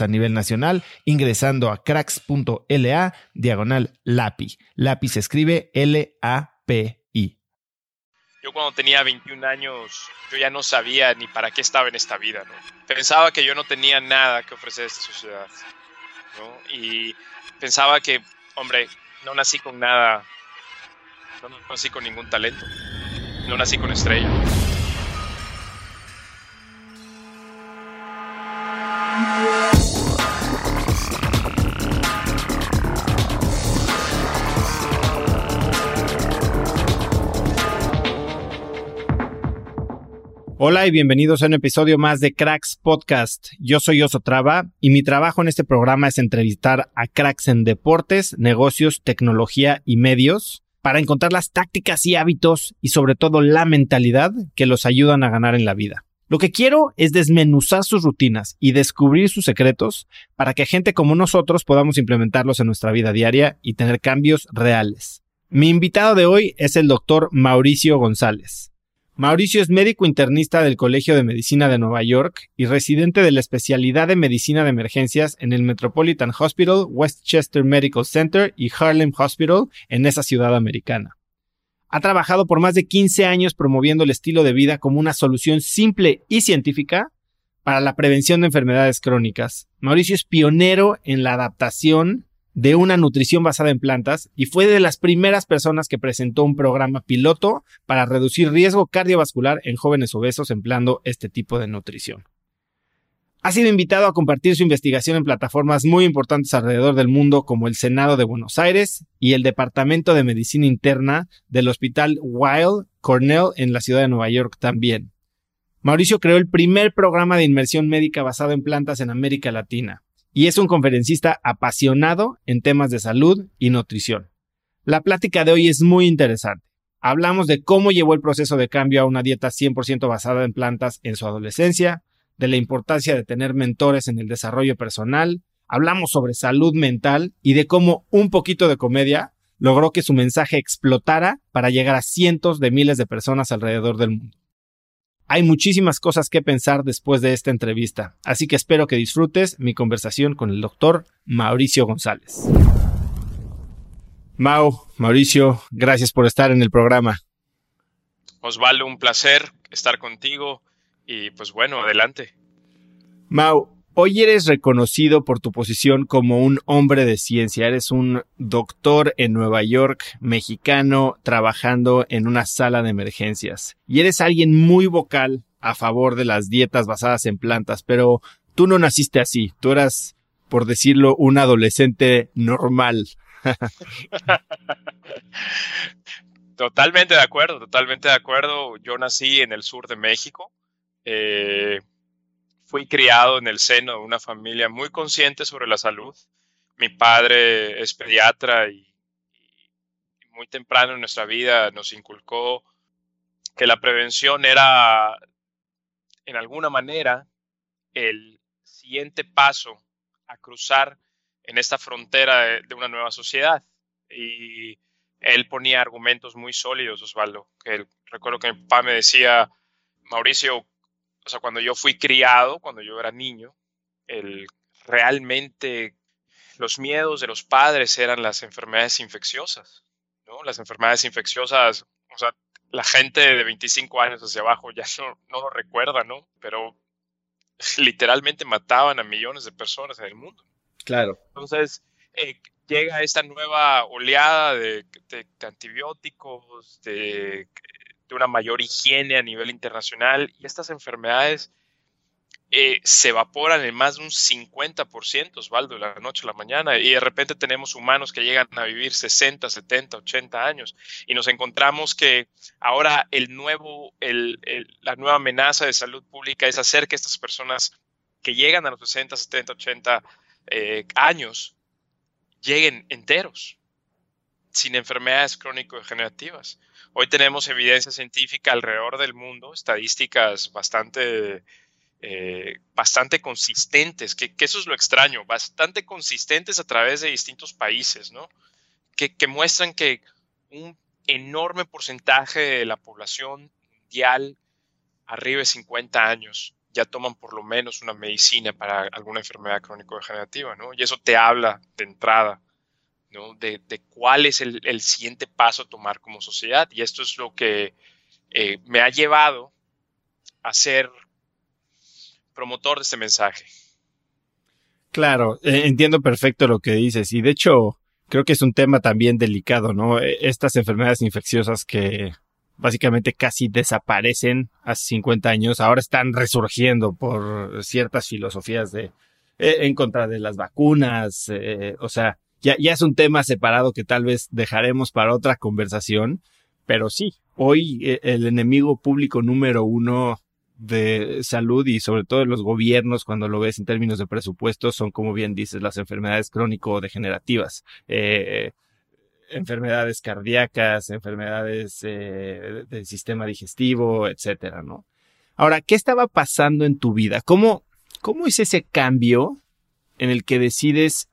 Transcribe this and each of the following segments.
a nivel nacional ingresando a cracks.la diagonal LAPI. LAPI se escribe L-A-P-I. Yo cuando tenía 21 años, yo ya no sabía ni para qué estaba en esta vida, Pensaba que yo no tenía nada que ofrecer a esta sociedad, Y pensaba que, hombre, no nací con nada, no nací con ningún talento, no nací con estrella. Hola y bienvenidos a un episodio más de Cracks Podcast. Yo soy Oso Traba y mi trabajo en este programa es entrevistar a cracks en deportes, negocios, tecnología y medios para encontrar las tácticas y hábitos y sobre todo la mentalidad que los ayudan a ganar en la vida. Lo que quiero es desmenuzar sus rutinas y descubrir sus secretos para que gente como nosotros podamos implementarlos en nuestra vida diaria y tener cambios reales. Mi invitado de hoy es el doctor Mauricio González. Mauricio es médico internista del Colegio de Medicina de Nueva York y residente de la especialidad de medicina de emergencias en el Metropolitan Hospital, Westchester Medical Center y Harlem Hospital en esa ciudad americana. Ha trabajado por más de 15 años promoviendo el estilo de vida como una solución simple y científica para la prevención de enfermedades crónicas. Mauricio es pionero en la adaptación de una nutrición basada en plantas y fue de las primeras personas que presentó un programa piloto para reducir riesgo cardiovascular en jóvenes obesos empleando este tipo de nutrición. Ha sido invitado a compartir su investigación en plataformas muy importantes alrededor del mundo como el Senado de Buenos Aires y el Departamento de Medicina Interna del Hospital Weill Cornell en la ciudad de Nueva York también. Mauricio creó el primer programa de inmersión médica basado en plantas en América Latina y es un conferencista apasionado en temas de salud y nutrición. La plática de hoy es muy interesante. Hablamos de cómo llevó el proceso de cambio a una dieta 100% basada en plantas en su adolescencia, de la importancia de tener mentores en el desarrollo personal, hablamos sobre salud mental y de cómo un poquito de comedia logró que su mensaje explotara para llegar a cientos de miles de personas alrededor del mundo. Hay muchísimas cosas que pensar después de esta entrevista, así que espero que disfrutes mi conversación con el doctor Mauricio González. Mau, Mauricio, gracias por estar en el programa. Osvaldo, un placer estar contigo y pues bueno, adelante. Mau, Hoy eres reconocido por tu posición como un hombre de ciencia. Eres un doctor en Nueva York, mexicano, trabajando en una sala de emergencias. Y eres alguien muy vocal a favor de las dietas basadas en plantas, pero tú no naciste así. Tú eras, por decirlo, un adolescente normal. totalmente de acuerdo, totalmente de acuerdo. Yo nací en el sur de México. Eh, fui criado en el seno de una familia muy consciente sobre la salud. Mi padre es pediatra y, muy temprano en nuestra vida nos inculcó que la prevención era, en alguna manera, el siguiente paso a cruzar en esta frontera de, una nueva sociedad. Y él ponía argumentos muy sólidos, Osvaldo. Que recuerdo que mi papá me decía, Mauricio, o sea, cuando yo fui criado, cuando yo era niño, el, realmente los miedos de los padres eran las enfermedades infecciosas, ¿no? Las enfermedades infecciosas, o sea, la gente de 25 años hacia abajo ya no, no lo recuerda, ¿no? Pero literalmente mataban a millones de personas en el mundo. Claro. Entonces, eh, llega esta nueva oleada de, de antibióticos, de de una mayor higiene a nivel internacional y estas enfermedades eh, se evaporan en más de un 50%, Osvaldo, de la noche a la mañana, y de repente tenemos humanos que llegan a vivir 60, 70, 80 años, y nos encontramos que ahora el nuevo, el, la nueva amenaza de salud pública es hacer que estas personas que llegan a los 60, 70, 80 años lleguen enteros, sin enfermedades crónico-degenerativas. Hoy tenemos evidencia científica alrededor del mundo, estadísticas bastante, eh, bastante consistentes, que, eso es lo extraño, bastante consistentes a través de distintos países, ¿no? Que, muestran que un enorme porcentaje de la población mundial arriba de 50 años ya toman por lo menos una medicina para alguna enfermedad crónico-degenerativa, ¿no? Y eso te habla de entrada de, cuál es el, siguiente paso a tomar como sociedad. Y esto es lo que eh, me ha llevado a ser promotor de este mensaje. Claro, eh, entiendo perfecto lo que dices y de hecho creo que es un tema también delicado, ¿no? E, estas enfermedades infecciosas que básicamente casi desaparecen hace 50 años, ahora están resurgiendo por ciertas filosofías de eh, en contra de las vacunas, o sea, ya, ya es un tema separado que tal vez dejaremos para otra conversación, pero sí, hoy eh, el enemigo público número uno de salud y sobre todo de los gobiernos cuando lo ves en términos de presupuestos son como bien dices las enfermedades crónico-degenerativas. Eh, enfermedades cardíacas, enfermedades eh, del sistema digestivo, etcétera, ¿no? Ahora, ¿qué estaba pasando en tu vida? ¿Cómo, cómo es ese cambio en el que decides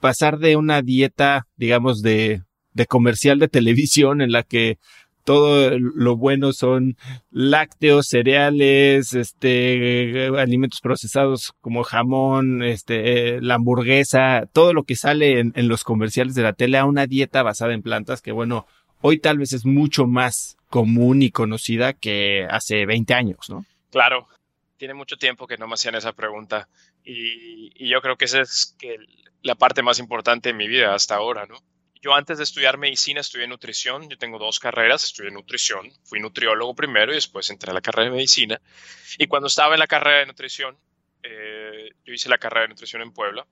pasar de una dieta, digamos, de, de comercial de televisión en la que todo lo bueno son lácteos, cereales, este, alimentos procesados como jamón, este, la hamburguesa, todo lo que sale en, en, los comerciales de la tele a una dieta basada en plantas que bueno, hoy tal vez es mucho más común y conocida que hace 20 años, ¿no? Claro, tiene mucho tiempo que no me hacían esa pregunta y, y yo creo que ese es que la parte más importante de mi vida hasta ahora, ¿no? Yo antes de estudiar medicina estudié nutrición, yo tengo dos carreras, estudié nutrición, fui nutriólogo primero y después entré a la carrera de medicina. Y cuando estaba en la carrera de nutrición, eh, yo hice la carrera de nutrición en Puebla,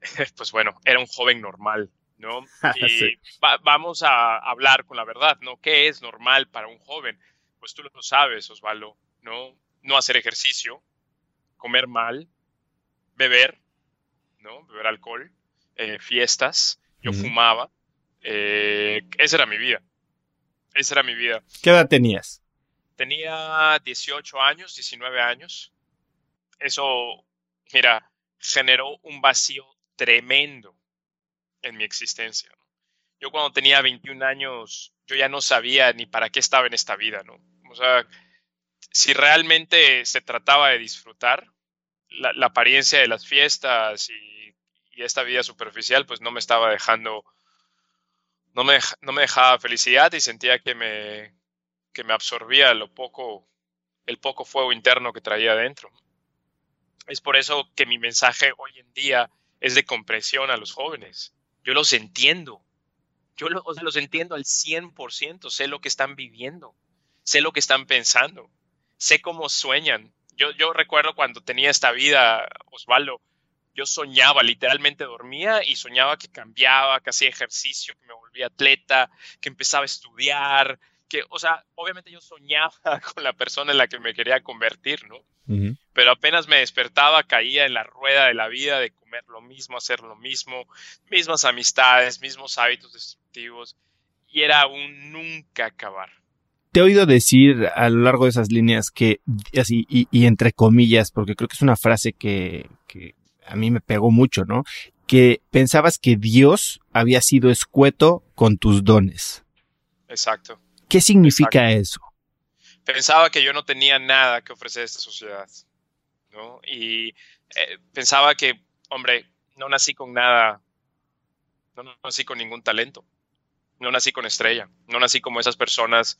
pues bueno, era un joven normal, ¿no? Y vamos a hablar con la verdad, ¿no? ¿Qué es normal para un joven? Pues tú lo sabes, Osvaldo, ¿no? No hacer ejercicio, comer mal, beber, ¿no? Beber alcohol, eh, fiestas, yo fumaba. Eh, esa era mi vida. Esa era mi vida. ¿Qué edad tenías? Tenía 18 años, 19 años. Eso, mira, generó un vacío tremendo en mi existencia. Yo cuando tenía 21 años, yo ya no sabía ni para qué estaba en esta vida, ¿no? O sea, si realmente se trataba de disfrutar, la apariencia de las fiestas y esta vida superficial pues no me estaba dejando, no me, no me dejaba felicidad y sentía que me, que me absorbía lo poco, el poco fuego interno que traía adentro. Es por eso que mi mensaje hoy en día es de compresión a los jóvenes. Yo los entiendo. Yo los entiendo al 100%. Sé lo que están viviendo. Sé lo que están pensando. Sé cómo sueñan. Yo, yo recuerdo cuando tenía esta vida, Osvaldo, yo soñaba, literalmente dormía y soñaba que cambiaba, que hacía ejercicio, que me volvía atleta, que empezaba a estudiar, que, o sea, obviamente yo soñaba con la persona en la que me quería convertir, ¿no? Pero apenas me despertaba, caía en la rueda de la vida de comer lo mismo, hacer lo mismo, mismas amistades, mismos hábitos destructivos, y era un nunca acabar. Te he oído decir a lo largo de esas líneas que, así, y, entre comillas, porque creo que es una frase que, que a mí me pegó mucho, ¿no? Que pensabas que Dios había sido escueto con tus dones. Exacto. ¿Qué significa eso? Pensaba que yo no tenía nada que ofrecer a esta sociedad, ¿no? Y eh, pensaba que, hombre, no nací con nada, no, nací con ningún talento, no nací con estrella, no nací como esas personas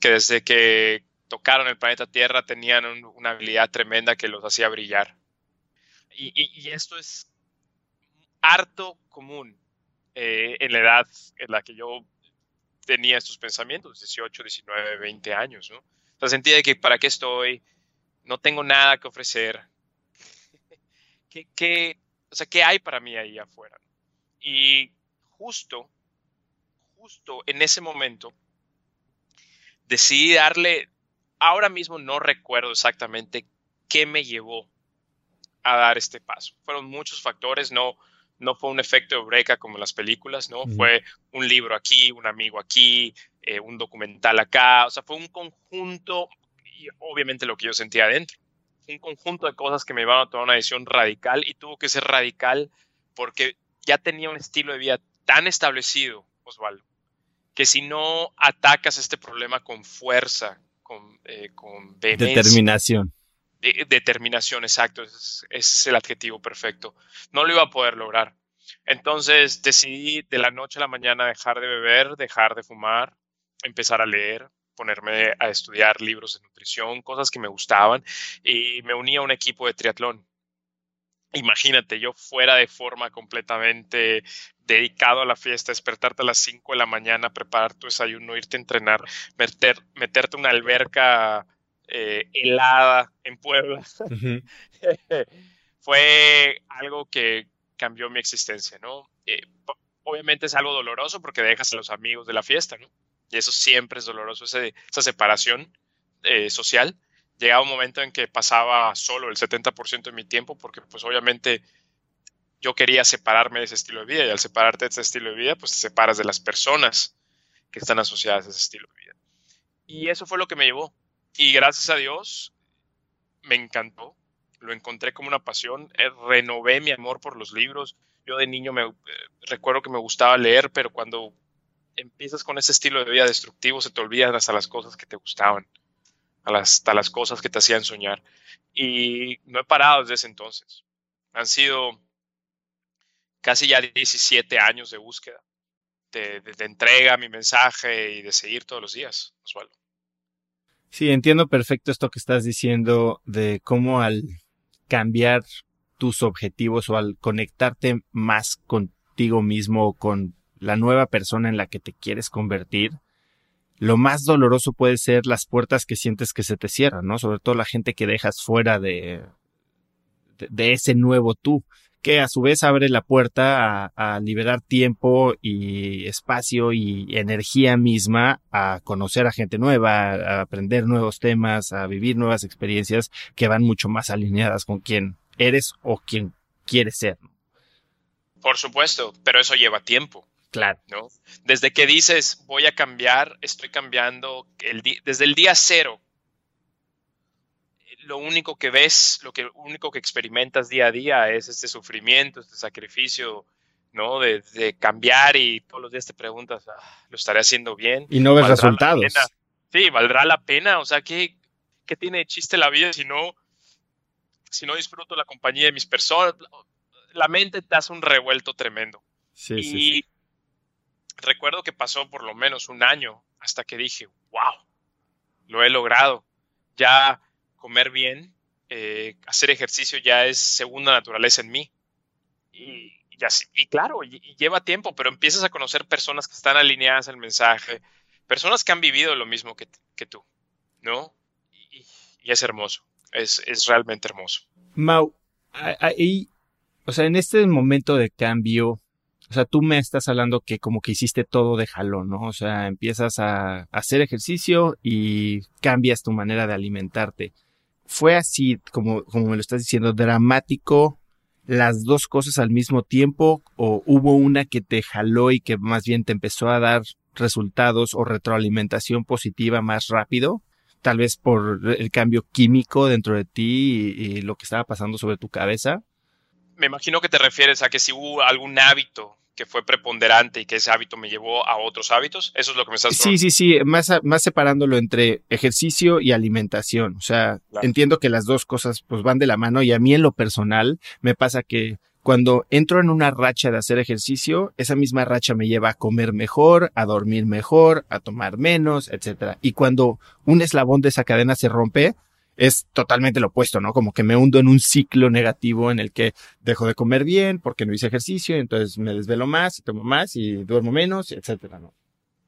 que desde que tocaron el planeta Tierra tenían una habilidad tremenda que los hacía brillar. Y, esto es harto común eh, en la edad en la que yo tenía estos pensamientos, 18, 19, 20 años, ¿no? O sea, sentía que para qué estoy, no tengo nada que ofrecer. ¿Qué, o sea, ¿qué hay para mí ahí afuera? Y justo, justo en ese momento, decidí darle, ahora mismo no recuerdo exactamente qué me llevó a dar este paso. Fueron muchos factores, no, no fue un efecto de breca como en las películas, ¿no? Fue un libro aquí, un amigo aquí, eh, un documental acá, o sea, fue un conjunto, y obviamente lo que yo sentía adentro, un conjunto de cosas que me iban a tomar una decisión radical y tuvo que ser radical porque ya tenía un estilo de vida tan establecido, Osvaldo, que si no atacas este problema con fuerza, con, eh, con determinación. determinación, exacto, ese es el adjetivo perfecto. No lo iba a poder lograr. Entonces decidí de la noche a la mañana dejar de beber, dejar de fumar, empezar a leer, ponerme a estudiar libros de nutrición, cosas que me gustaban, y me uní a un equipo de triatlón. Imagínate, yo fuera de forma completamente dedicado a la fiesta, despertarte a las 5 de la mañana, preparar tu desayuno, irte a entrenar, meter, meterte una alberca eh, helada en Puebla. Fue algo que cambió mi existencia, ¿no? Eh, obviamente es algo doloroso porque dejas a los amigos de la fiesta, ¿no? y eso siempre es doloroso, esa separación eh, social. Llegaba un momento en que pasaba solo el 70% de mi tiempo porque pues obviamente yo quería separarme de ese estilo de vida y al separarte de ese estilo de vida pues te separas de las personas que están asociadas a ese estilo de vida. Y eso fue lo que me llevó. Y gracias a Dios me encantó, lo encontré como una pasión, eh, renové mi amor por los libros. Yo de niño me eh, recuerdo que me gustaba leer, pero cuando empiezas con ese estilo de vida destructivo, se te olvidan hasta las cosas que te gustaban, hasta las cosas que te hacían soñar. Y no he parado desde ese entonces. Han sido casi ya 17 años de búsqueda, de, entrega mi mensaje y de seguir todos los días, Osvaldo. Sí, entiendo perfecto esto que estás diciendo de cómo al cambiar tus objetivos o al conectarte más contigo mismo, con la nueva persona en la que te quieres convertir, lo más doloroso puede ser las puertas que sientes que se te cierran, ¿no? Sobre todo la gente que dejas fuera de, de, ese nuevo tú, que a su vez abre la puerta a, liberar tiempo y espacio y energía misma a conocer a gente nueva, a aprender nuevos temas, a vivir nuevas experiencias que van mucho más alineadas con quien eres o quien quieres ser. Por supuesto, pero eso lleva tiempo. Claro. ¿no? Desde que dices voy a cambiar, estoy cambiando el desde el día cero. Lo único que ves, lo que único que experimentas día a día es este sufrimiento, este sacrificio, ¿no? De, cambiar y todos los días te preguntas, ah, ¿lo estaré haciendo bien? Y no ves resultados. Sí, ¿valdrá la pena? O sea, ¿qué, ¿qué tiene de chiste la vida si no, si no disfruto la compañía de mis personas? La mente te hace un revuelto tremendo. Sí, sí, sí recuerdo que pasó por lo menos un año hasta que dije, wow, lo he logrado. Ya comer bien, eh, hacer ejercicio ya es segunda naturaleza en mí. Y, y claro, y, lleva tiempo, pero empiezas a conocer personas que están alineadas al mensaje, personas que han vivido lo mismo que, tú, ¿no? Y, es hermoso, es, es realmente hermoso. Mau, ahí, o sea, en este momento de cambio, o sea, tú me estás hablando que como que hiciste todo de jalón, ¿no? O sea, empiezas a, hacer ejercicio y cambias tu manera de alimentarte. ¿Fue así, como, como me lo estás diciendo, dramático las dos cosas al mismo tiempo o hubo una que te jaló y que más bien te empezó a dar resultados o retroalimentación positiva más rápido? Tal vez por el cambio químico dentro de ti y, y lo que estaba pasando sobre tu cabeza. Me imagino que te refieres a que si hubo algún hábito que fue preponderante y que ese hábito me llevó a otros hábitos. Eso es lo que me estás Sí, sí, sí, más, más separándolo entre ejercicio y alimentación. O sea, entiendo que las dos cosas pues van de la mano y a mí en lo personal me pasa que cuando entro en una racha de hacer ejercicio, esa misma racha me lleva a comer mejor, a dormir mejor, a tomar menos, etcétera. Y cuando un eslabón de esa cadena se rompe, es totalmente lo opuesto, ¿no? Como que me hundo en un ciclo negativo en el que dejo de comer bien porque no hice ejercicio, entonces me desvelo más, tomo más y duermo menos, etcétera, ¿no?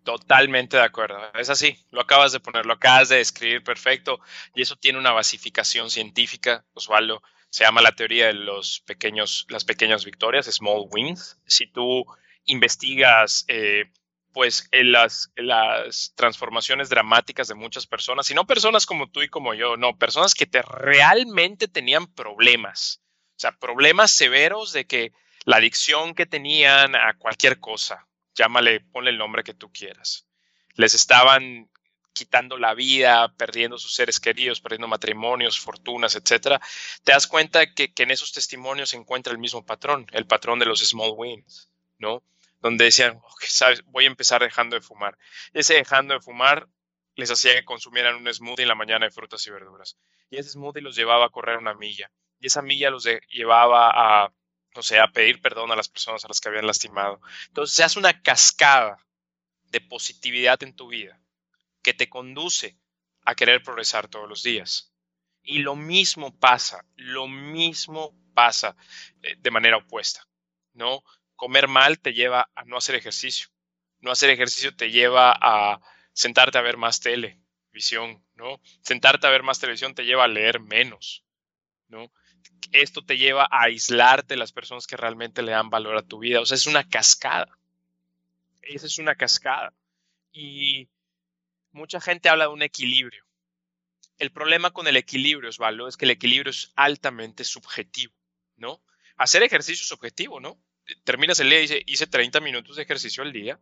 Totalmente de acuerdo. Es así, lo acabas de poner, lo acabas de escribir perfecto y eso tiene una basificación científica, Osvaldo. Se llama la teoría de los pequeños, las pequeñas victorias, small wins. Si tú investigas eh, pues en las, las transformaciones dramáticas de muchas personas, y no personas como tú y como yo, no, personas que te realmente tenían problemas, o sea, problemas severos de que la adicción que tenían a cualquier cosa, llámale, ponle el nombre que tú quieras, les estaban quitando la vida, perdiendo sus seres queridos, perdiendo matrimonios, fortunas, etcétera, te das cuenta que, que en esos testimonios se encuentra el mismo patrón, el patrón de los small wins, ¿no? Donde decían, ¿sabes? voy a empezar dejando de fumar. Y ese dejando de fumar les hacía que consumieran un smoothie en la mañana de frutas y verduras. Y ese smoothie los llevaba a correr una milla. Y esa milla los llevaba a, o sea, a pedir perdón a las personas a las que habían lastimado. Entonces se hace una cascada de positividad en tu vida que te conduce a querer progresar todos los días. Y lo mismo pasa, lo mismo pasa eh, de manera opuesta, ¿no? Comer mal te lleva a no hacer ejercicio. No hacer ejercicio te lleva a sentarte a ver más televisión, ¿no? Sentarte a ver más televisión te lleva a leer menos, ¿no? Esto te lleva a aislarte de las personas que realmente le dan valor a tu vida. O sea, es una cascada. Esa es una cascada. Y mucha gente habla de un equilibrio. El problema con el equilibrio, Osvaldo, es que el equilibrio es altamente subjetivo, ¿no? Hacer ejercicio es objetivo, ¿no? Terminas el día y dice, hice 30 minutos de ejercicio al día,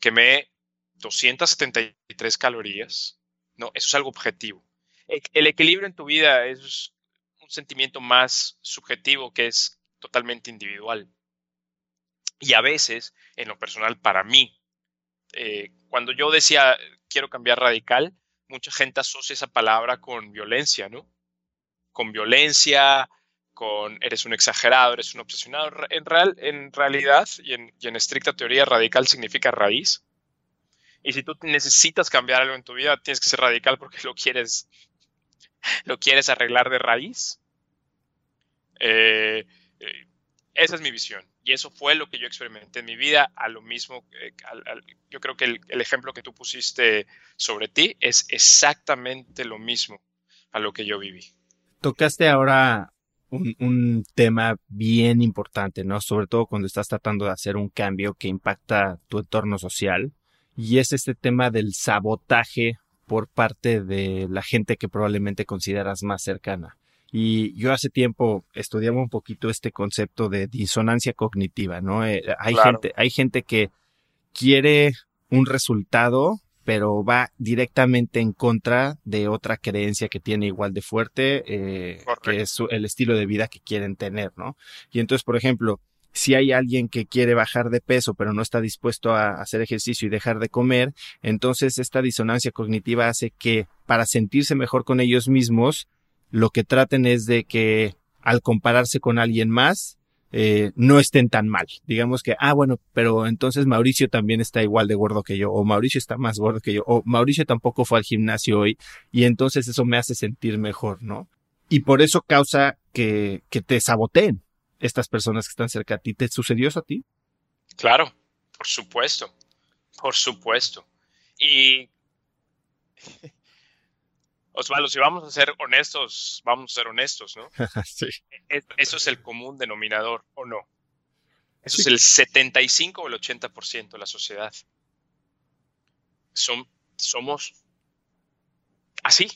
quemé 273 calorías. No, eso es algo objetivo. E, el equilibrio en tu vida es un sentimiento más subjetivo que es totalmente individual. Y a veces, en lo personal, para mí, eh, cuando yo decía quiero cambiar radical, mucha gente asocia esa palabra con violencia, ¿no? Con violencia, con eres un exagerado, eres un obsesionado. En, real, en realidad y en, estricta teoría, radical significa raíz. Y si tú necesitas cambiar algo en tu vida, tienes que ser radical porque lo quieres, lo quieres arreglar de raíz. Eh, eh, esa es mi visión. Y eso fue lo que yo experimenté en mi vida. A lo mismo, eh, yo creo que el, ejemplo que tú pusiste sobre ti es exactamente lo mismo a lo que yo viví. Tocaste ahora un, tema bien importante, ¿no? Sobre todo cuando estás tratando de hacer un cambio que impacta tu entorno social. Y es este tema del sabotaje por parte de la gente que probablemente consideras más cercana. Y yo hace tiempo estudiaba un poquito este concepto de disonancia cognitiva, ¿no? Eh, hay gente, hay gente que quiere un resultado pero va directamente en contra de otra creencia que tiene igual de fuerte, eh, que es el estilo de vida que quieren tener, ¿no? Y entonces, por ejemplo, si hay alguien que quiere bajar de peso pero no está dispuesto a hacer ejercicio y dejar de comer, entonces esta disonancia cognitiva hace que para sentirse mejor con ellos mismos, lo que traten es de que al compararse con alguien más, eh, no estén tan mal. Digamos que, ah, bueno, pero entonces Mauricio también está igual de gordo que yo, o Mauricio está más gordo que yo, o Mauricio tampoco fue al gimnasio hoy, y entonces eso me hace sentir mejor, ¿no? Y por eso causa que, que te saboteen estas personas que están cerca a ti. ¿Te sucedió eso a ti? Claro, por supuesto, por supuesto. Y Osvaldo, si vamos a ser honestos, vamos a ser honestos, ¿no? sí. Eso es el común denominador, ¿o no? Eso es el 75 o el 80% de la sociedad. Son, somos así,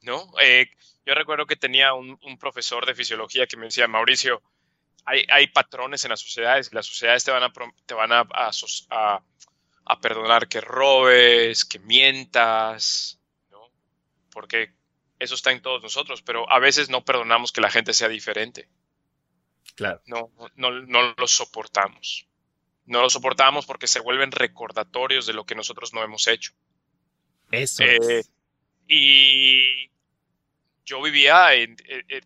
¿no? Eh, yo recuerdo que tenía un, profesor de fisiología que me decía, Mauricio, hay, hay, patrones en las sociedades, las sociedades te van a, te van a, a, a perdonar que robes, que mientas, porque eso está en todos nosotros, pero a veces no perdonamos que la gente sea diferente. Claro. No, no, no lo soportamos. No lo soportamos porque se vuelven recordatorios de lo que nosotros no hemos hecho. Eso. Eh, y yo vivía en,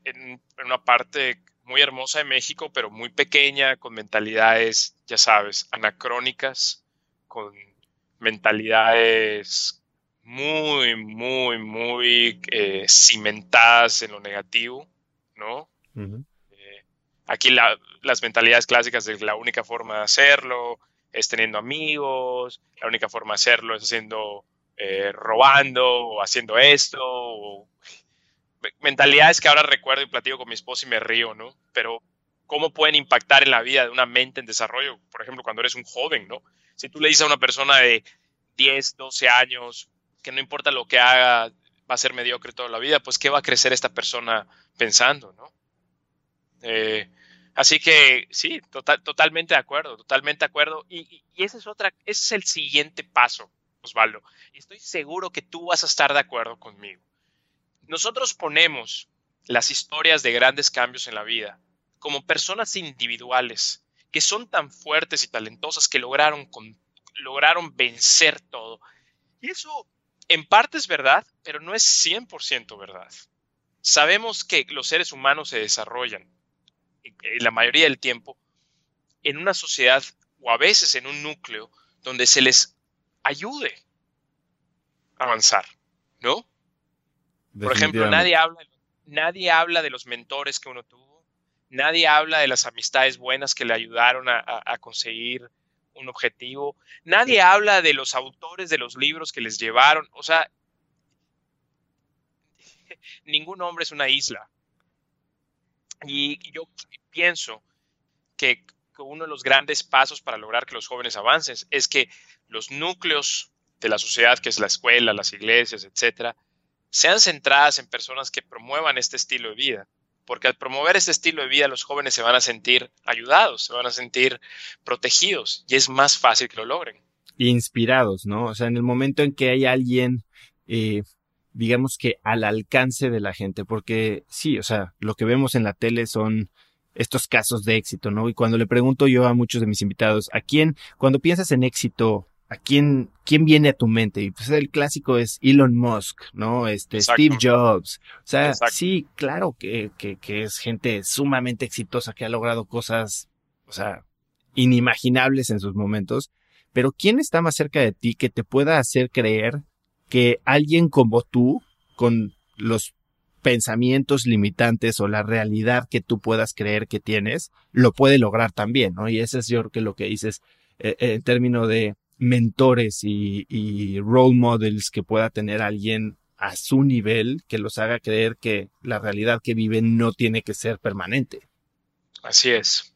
en, una parte muy hermosa de México, pero muy pequeña, con mentalidades, ya sabes, anacrónicas, con mentalidades muy, muy, muy eh, cimentadas en lo negativo, ¿no? Eh, aquí las mentalidades clásicas de la única forma de hacerlo es teniendo amigos, la única forma de hacerlo es haciendo, eh, robando o haciendo esto, mentalidades que ahora recuerdo y platico con mi esposa y me río, ¿no? Pero cómo pueden impactar en la vida de una mente en desarrollo, por ejemplo, cuando eres un joven, ¿no? Si tú le dices a una persona de 10, 12 años, que no importa lo que haga, va a ser mediocre toda la vida, pues ¿qué va a crecer esta persona pensando, no? Eh, así que sí, totalmente de acuerdo, totalmente de acuerdo. Y, ese es otra, ese es el siguiente paso, Osvaldo. Estoy seguro que tú vas a estar de acuerdo conmigo. Nosotros ponemos las historias de grandes cambios en la vida como personas individuales que son tan fuertes y talentosas que lograron, lograron vencer todo. Y eso en parte es verdad, pero no es 100% verdad. Sabemos que los seres humanos se desarrollan, la mayoría del tiempo, en una sociedad o a veces en un núcleo donde se les ayude a avanzar, ¿no? Por ejemplo, nadie habla, nadie habla de los mentores que uno tuvo, nadie habla de las amistades buenas que le ayudaron a, a conseguir un objetivo. Nadie habla de los autores de los libros que les llevaron. O sea, ningún hombre es una isla. Y yo pienso que uno de los grandes pasos para lograr que los jóvenes avancen es que los núcleos de la sociedad, que es la escuela, las iglesias, etcétera, sean centradas en personas que promuevan este estilo de vida porque al promover este estilo de vida los jóvenes se van a sentir ayudados, se van a sentir protegidos y es más fácil que lo logren. Inspirados, ¿no? O sea, en el momento en que hay alguien, eh, digamos que al alcance de la gente, porque sí, o sea, lo que vemos en la tele son estos casos de éxito, ¿no? Y cuando le pregunto yo a muchos de mis invitados, ¿a quién, cuando piensas en éxito, ¿a quién, quién viene a tu mente? Y pues el clásico es Elon Musk, ¿no? Este, Steve Jobs. O sea, sí, claro que, que, que, es gente sumamente exitosa que ha logrado cosas, o sea, inimaginables en sus momentos. Pero ¿quién está más cerca de ti que te pueda hacer creer que alguien como tú, con los pensamientos limitantes o la realidad que tú puedas creer que tienes, lo puede lograr también, ¿no? Y ese es yo creo que lo que dices eh, eh, en términos de mentores y, role models que pueda tener alguien a su nivel que los haga creer que la realidad que viven no tiene que ser permanente. Así es,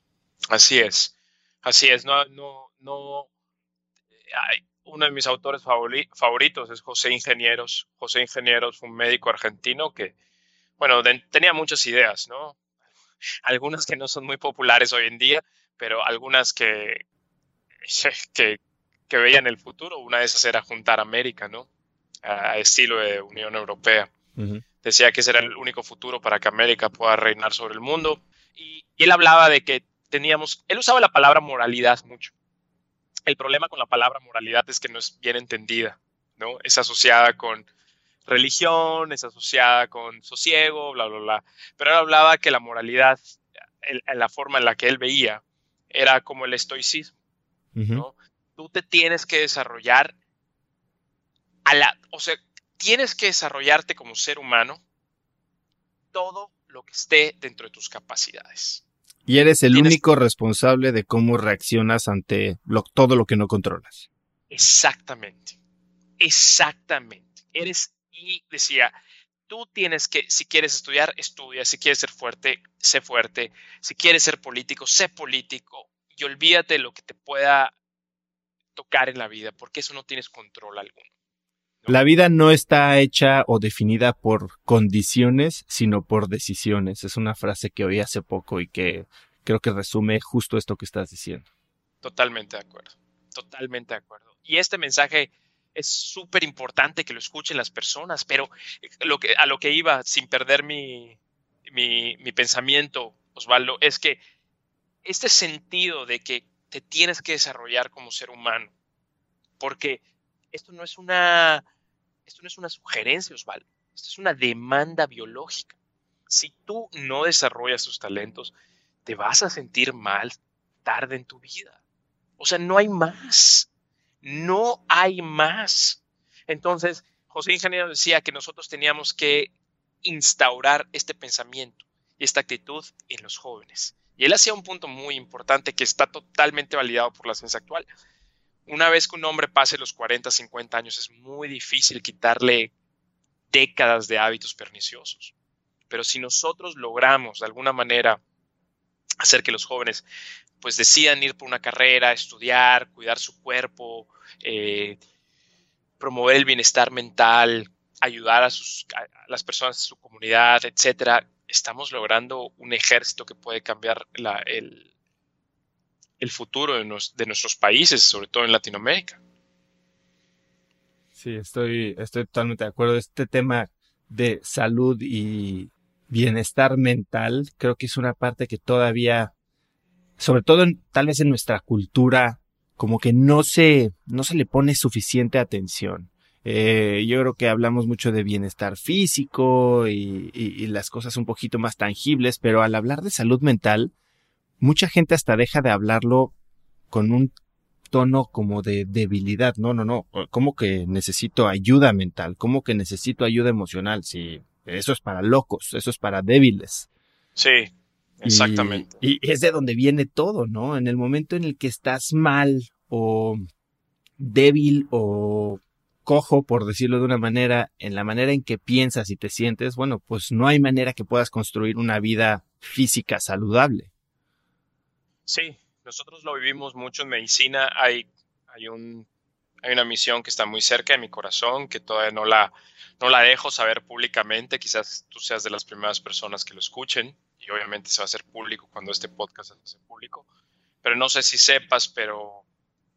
así es, así es. No, no, no. uno de mis autores favoritos es José Ingenieros. José Ingenieros fue un médico argentino que, bueno, tenía muchas ideas, ¿no? Algunas que no son muy populares hoy en día, pero algunas que, que, que veía en el futuro. Una de esas era juntar América, ¿no? A estilo de Unión Europea. Decía que ese era el único futuro para que América pueda reinar sobre el mundo. Y, él hablaba de que teníamos, él usaba la palabra moralidad mucho. El problema con la palabra moralidad es que no es bien entendida, ¿no? Es asociada con religión, es asociada con sosiego, bla, bla, bla. Pero él hablaba que la moralidad, en, la forma en la que él veía, era como el estoicismo, ¿no? Tú te tienes que desarrollar a la, o sea, tienes que desarrollarte como ser humano todo lo que esté dentro de tus capacidades. Y eres el único responsable de cómo reaccionas ante todo lo que no controlas. Exactamente, exactamente. Eres, y decía, tú tienes que, si quieres estudiar, estudia, si quieres ser fuerte, sé fuerte, si quieres ser político, sé político, y olvídate de lo que te pueda tocar en la vida, porque eso no tienes control alguno. La vida no está hecha o definida por condiciones, sino por decisiones. Es una frase que oí hace poco y que creo que resume justo esto que estás diciendo. Totalmente de acuerdo, totalmente de acuerdo. Y este mensaje es súper importante que lo escuchen las personas, pero lo que, a lo que iba, sin perder mi, mi, mi pensamiento, Osvaldo, es que este sentido de que te tienes que desarrollar como ser humano, porque esto no es una esto no es una sugerencia, Osvaldo. Esto es una demanda biológica. Si tú no desarrollas tus talentos, te vas a sentir mal tarde en tu vida. O sea, no hay más. No hay más. Entonces, José Ingeniero decía que nosotros teníamos que instaurar este pensamiento y esta actitud en los jóvenes. Y él hacía un punto muy importante que está totalmente validado por la ciencia actual una vez que un hombre pase los 40, 50 años, es muy difícil quitarle décadas de hábitos perniciosos. Pero si nosotros logramos de alguna manera hacer que los jóvenes pues decidan ir por una carrera, estudiar, cuidar su cuerpo, eh, promover el bienestar mental, ayudar a, sus, las personas de su comunidad, etcétera, estamos logrando un ejército que puede cambiar el, futuro de, nuestros países, sobre todo en Latinoamérica. Sí, estoy, estoy totalmente de acuerdo. Este tema de salud y bienestar mental creo que es una parte que todavía, sobre todo tal vez en nuestra cultura, como que no se, no se le pone suficiente atención. Eh, yo creo que hablamos mucho de bienestar físico y, las cosas un poquito más tangibles, pero al hablar de salud mental, mucha gente hasta deja de hablarlo con un tono como de debilidad. No, no, no. ¿Cómo que necesito ayuda mental? ¿Cómo que necesito ayuda emocional? Sí, eso es para locos, eso es para débiles. Sí, exactamente. Y, y, es de donde viene todo, ¿no? En el momento en el que estás mal o débil o cojo, por decirlo de una manera, en la manera en que piensas y te sientes, bueno, pues no hay manera que puedas construir una vida física saludable. Sí, nosotros lo vivimos mucho en medicina. Hay, hay, un, hay una misión que está muy cerca de mi corazón, que todavía no la, no la dejo saber públicamente. Quizás tú seas de las primeras personas que lo escuchen y obviamente se va a hacer público cuando este podcast se hace público. Pero no sé si sepas, pero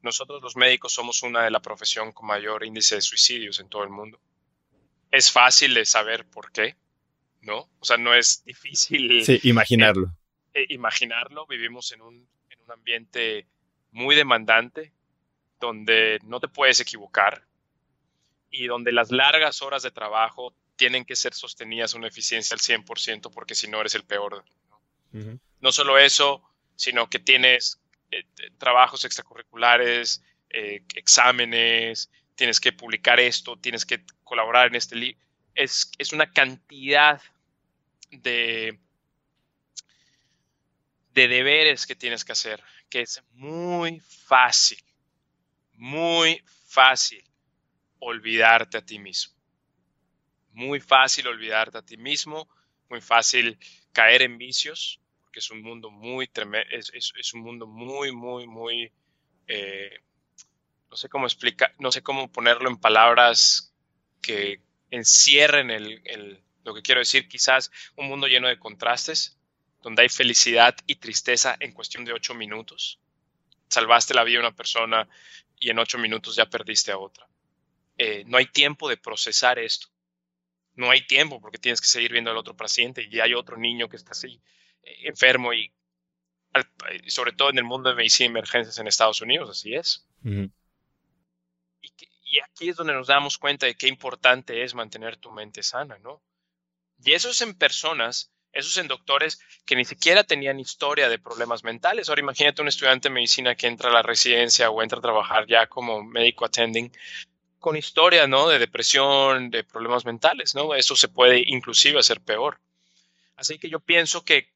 nosotros los médicos somos una de la profesión con mayor índice de suicidios en todo el mundo. Es fácil de saber por qué, ¿no? O sea, no es difícil. Sí, imaginarlo. Eh, imaginarlo, vivimos en un, en un ambiente muy demandante, donde no te puedes equivocar y donde las largas horas de trabajo tienen que ser sostenidas a una eficiencia al 100% porque si no eres el peor. ¿no? no solo eso, sino que tienes eh, trabajos extracurriculares, eh, exámenes, tienes que publicar esto, tienes que colaborar en este libro. Es, es una cantidad de, de deberes que tienes que hacer, que es muy fácil, muy fácil olvidarte a ti mismo. Muy fácil olvidarte a ti mismo, muy fácil caer en vicios, porque es un mundo muy es, es, un mundo muy, muy, muy, eh, no sé cómo explicar, no sé cómo ponerlo en palabras que encierren el, lo que quiero decir, quizás un mundo lleno de contrastes, donde hay felicidad y tristeza en cuestión de ocho minutos. Salvaste la vida de una persona y en ocho minutos ya perdiste a otra. Eh, no hay tiempo de procesar esto. No hay tiempo porque tienes que seguir viendo al otro paciente y hay otro niño que está así enfermo y, sobre todo en el mundo de medicina y emergencias en Estados Unidos, así es. y, y aquí es donde nos damos cuenta de qué importante es mantener tu mente sana, ¿no? Y eso es en personas esos en doctores que ni siquiera tenían historia de problemas mentales. Ahora imagínate un estudiante de medicina que entra a la residencia o entra a trabajar ya como médico attending con historia, ¿no? De depresión, de problemas mentales, ¿no? Eso se puede inclusive hacer peor. Así que yo pienso que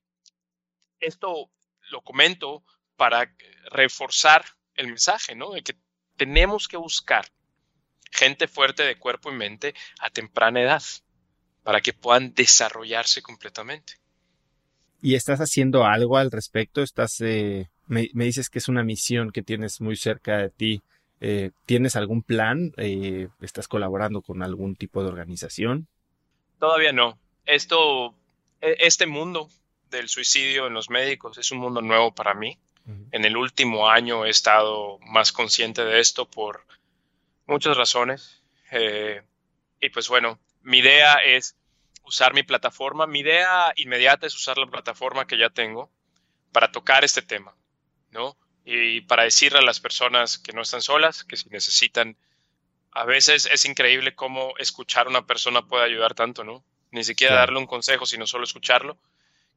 esto lo comento para reforzar el mensaje, ¿no? De que tenemos que buscar gente fuerte de cuerpo y mente a temprana edad para que puedan desarrollarse completamente. ¿Y estás haciendo algo al respecto? Estás, eh, me, dices que es una misión que tienes muy cerca de ti. Eh, ¿Tienes algún plan? Eh, ¿Estás colaborando con algún tipo de organización? Todavía no. Esto, e, este mundo del suicidio en los médicos es un mundo nuevo para mí. En el último año he estado más consciente de esto por muchas razones. y pues bueno, mi idea es usar mi plataforma. Mi idea inmediata es usar la plataforma que ya tengo para tocar este tema, ¿no? Y para decirle a las personas que no están solas, que si necesitan, a veces es increíble cómo escuchar a una persona puede ayudar tanto, ¿no? Ni siquiera darle un consejo, sino solo escucharlo.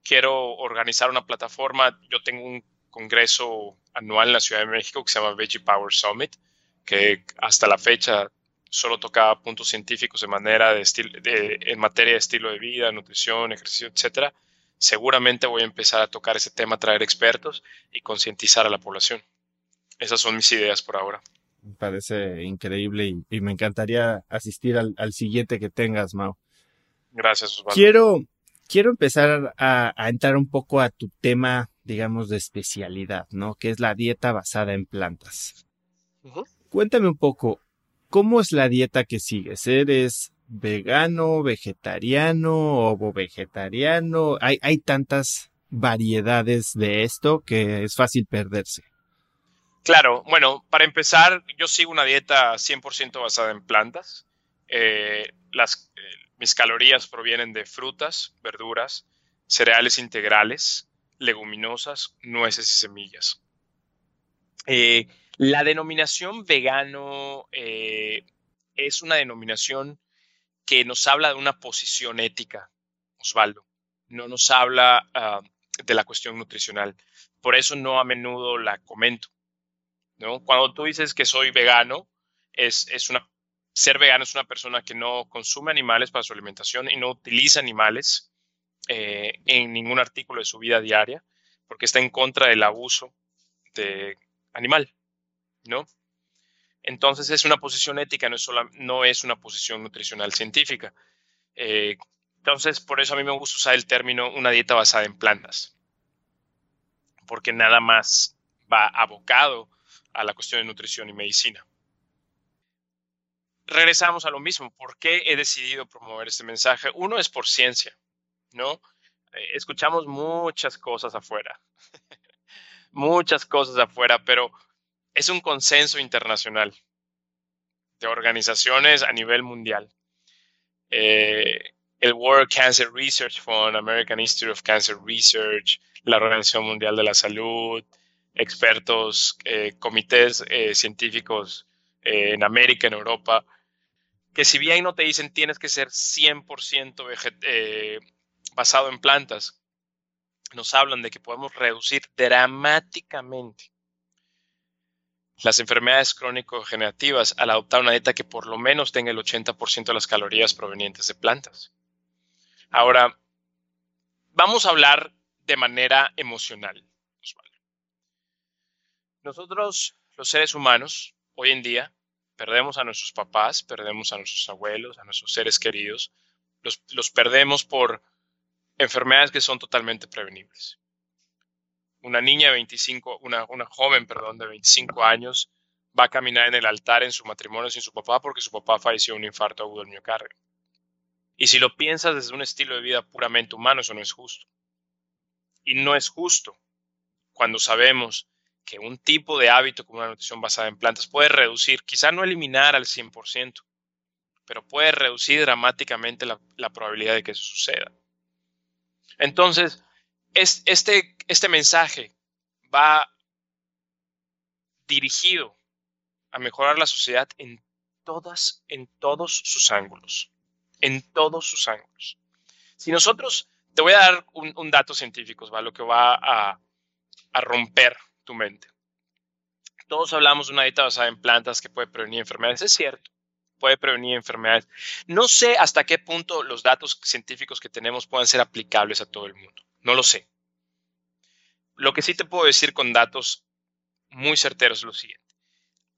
Quiero organizar una plataforma. Yo tengo un congreso anual en la Ciudad de México que se llama Veggie Power Summit, que hasta la fecha solo tocaba puntos científicos de manera de, de, en materia de estilo de vida, nutrición, ejercicio, etcétera, seguramente voy a empezar a tocar ese tema, traer expertos y concientizar a la población. Esas son mis ideas por ahora. Me parece increíble y, me encantaría asistir al, siguiente que tengas, Mau. Gracias, Osvaldo. Quiero, quiero empezar a, entrar un poco a tu tema, digamos, de especialidad, ¿no? Que es la dieta basada en plantas. Cuéntame un poco, ¿Cómo es la dieta que sigues? ¿Eres vegano, vegetariano, o vegetariano? Hay, hay tantas variedades de esto que es fácil perderse. Claro, bueno, para empezar, yo sigo una dieta 100% basada en plantas. Eh, las, eh, mis calorías provienen de frutas, verduras, cereales integrales, leguminosas, nueces y semillas. Eh, la denominación vegano eh, es una denominación que nos habla de una posición ética, Osvaldo. No nos habla ah, de la cuestión nutricional. Por eso no a menudo la comento. ¿no? Cuando tú dices que soy vegano, es, es una, ser vegano es una persona que no consume animales para su alimentación y no utiliza animales eh, en ningún artículo de su vida diaria, porque está en contra del abuso de animal. ¿no? Entonces es una posición ética, no es, no es una posición nutricional científica. Eh, entonces, por eso a mí me gusta usar el término una dieta basada en plantas, porque nada más va abocado a la cuestión de nutrición y medicina. Regresamos a lo mismo. ¿Por qué he decidido promover este mensaje? Uno es por ciencia, ¿no? Eh, escuchamos muchas cosas afuera, muchas cosas afuera, pero es un consenso internacional de organizaciones a nivel mundial. Eh, el World Cancer Research Fund, American Institute of Cancer Research, la Organización Mundial de la Salud, expertos, eh, comités científicos en América, en Europa, que si bien no te dicen tienes que ser 100% basado en plantas, nos hablan de que podemos reducir dramáticamente las enfermedades crónico-generativas al adoptar una dieta que por lo menos tenga el 80% de las calorías provenientes de plantas. Ahora, vamos a hablar de manera emocional. Nosotros, los seres humanos, hoy en día, perdemos a nuestros papás, perdemos a nuestros abuelos, a nuestros seres queridos, los, los perdemos por enfermedades que son totalmente prevenibles una niña de 25, una, una joven, perdón, de 25 años va a caminar en el altar en su matrimonio sin su papá porque su papá falleció de un infarto agudo del miocardio. Y si lo piensas desde un estilo de vida puramente humano, eso no es justo. Y no es justo cuando sabemos que un tipo de hábito como una nutrición basada en plantas puede reducir, quizá no eliminar al 100%, pero puede reducir dramáticamente la, la probabilidad de que eso suceda. Entonces, este, este mensaje va dirigido a mejorar la sociedad en todas, en todos sus ángulos, en todos sus ángulos. Si nosotros, te voy a dar un, dato científico, ¿va? lo que va a romper tu mente. Todos hablamos de una dieta basada en plantas que puede prevenir enfermedades, es cierto, puede prevenir enfermedades. No sé hasta qué punto los datos científicos que tenemos puedan ser aplicables a todo el mundo. No lo sé. Lo que sí te puedo decir con datos muy certeros es lo siguiente.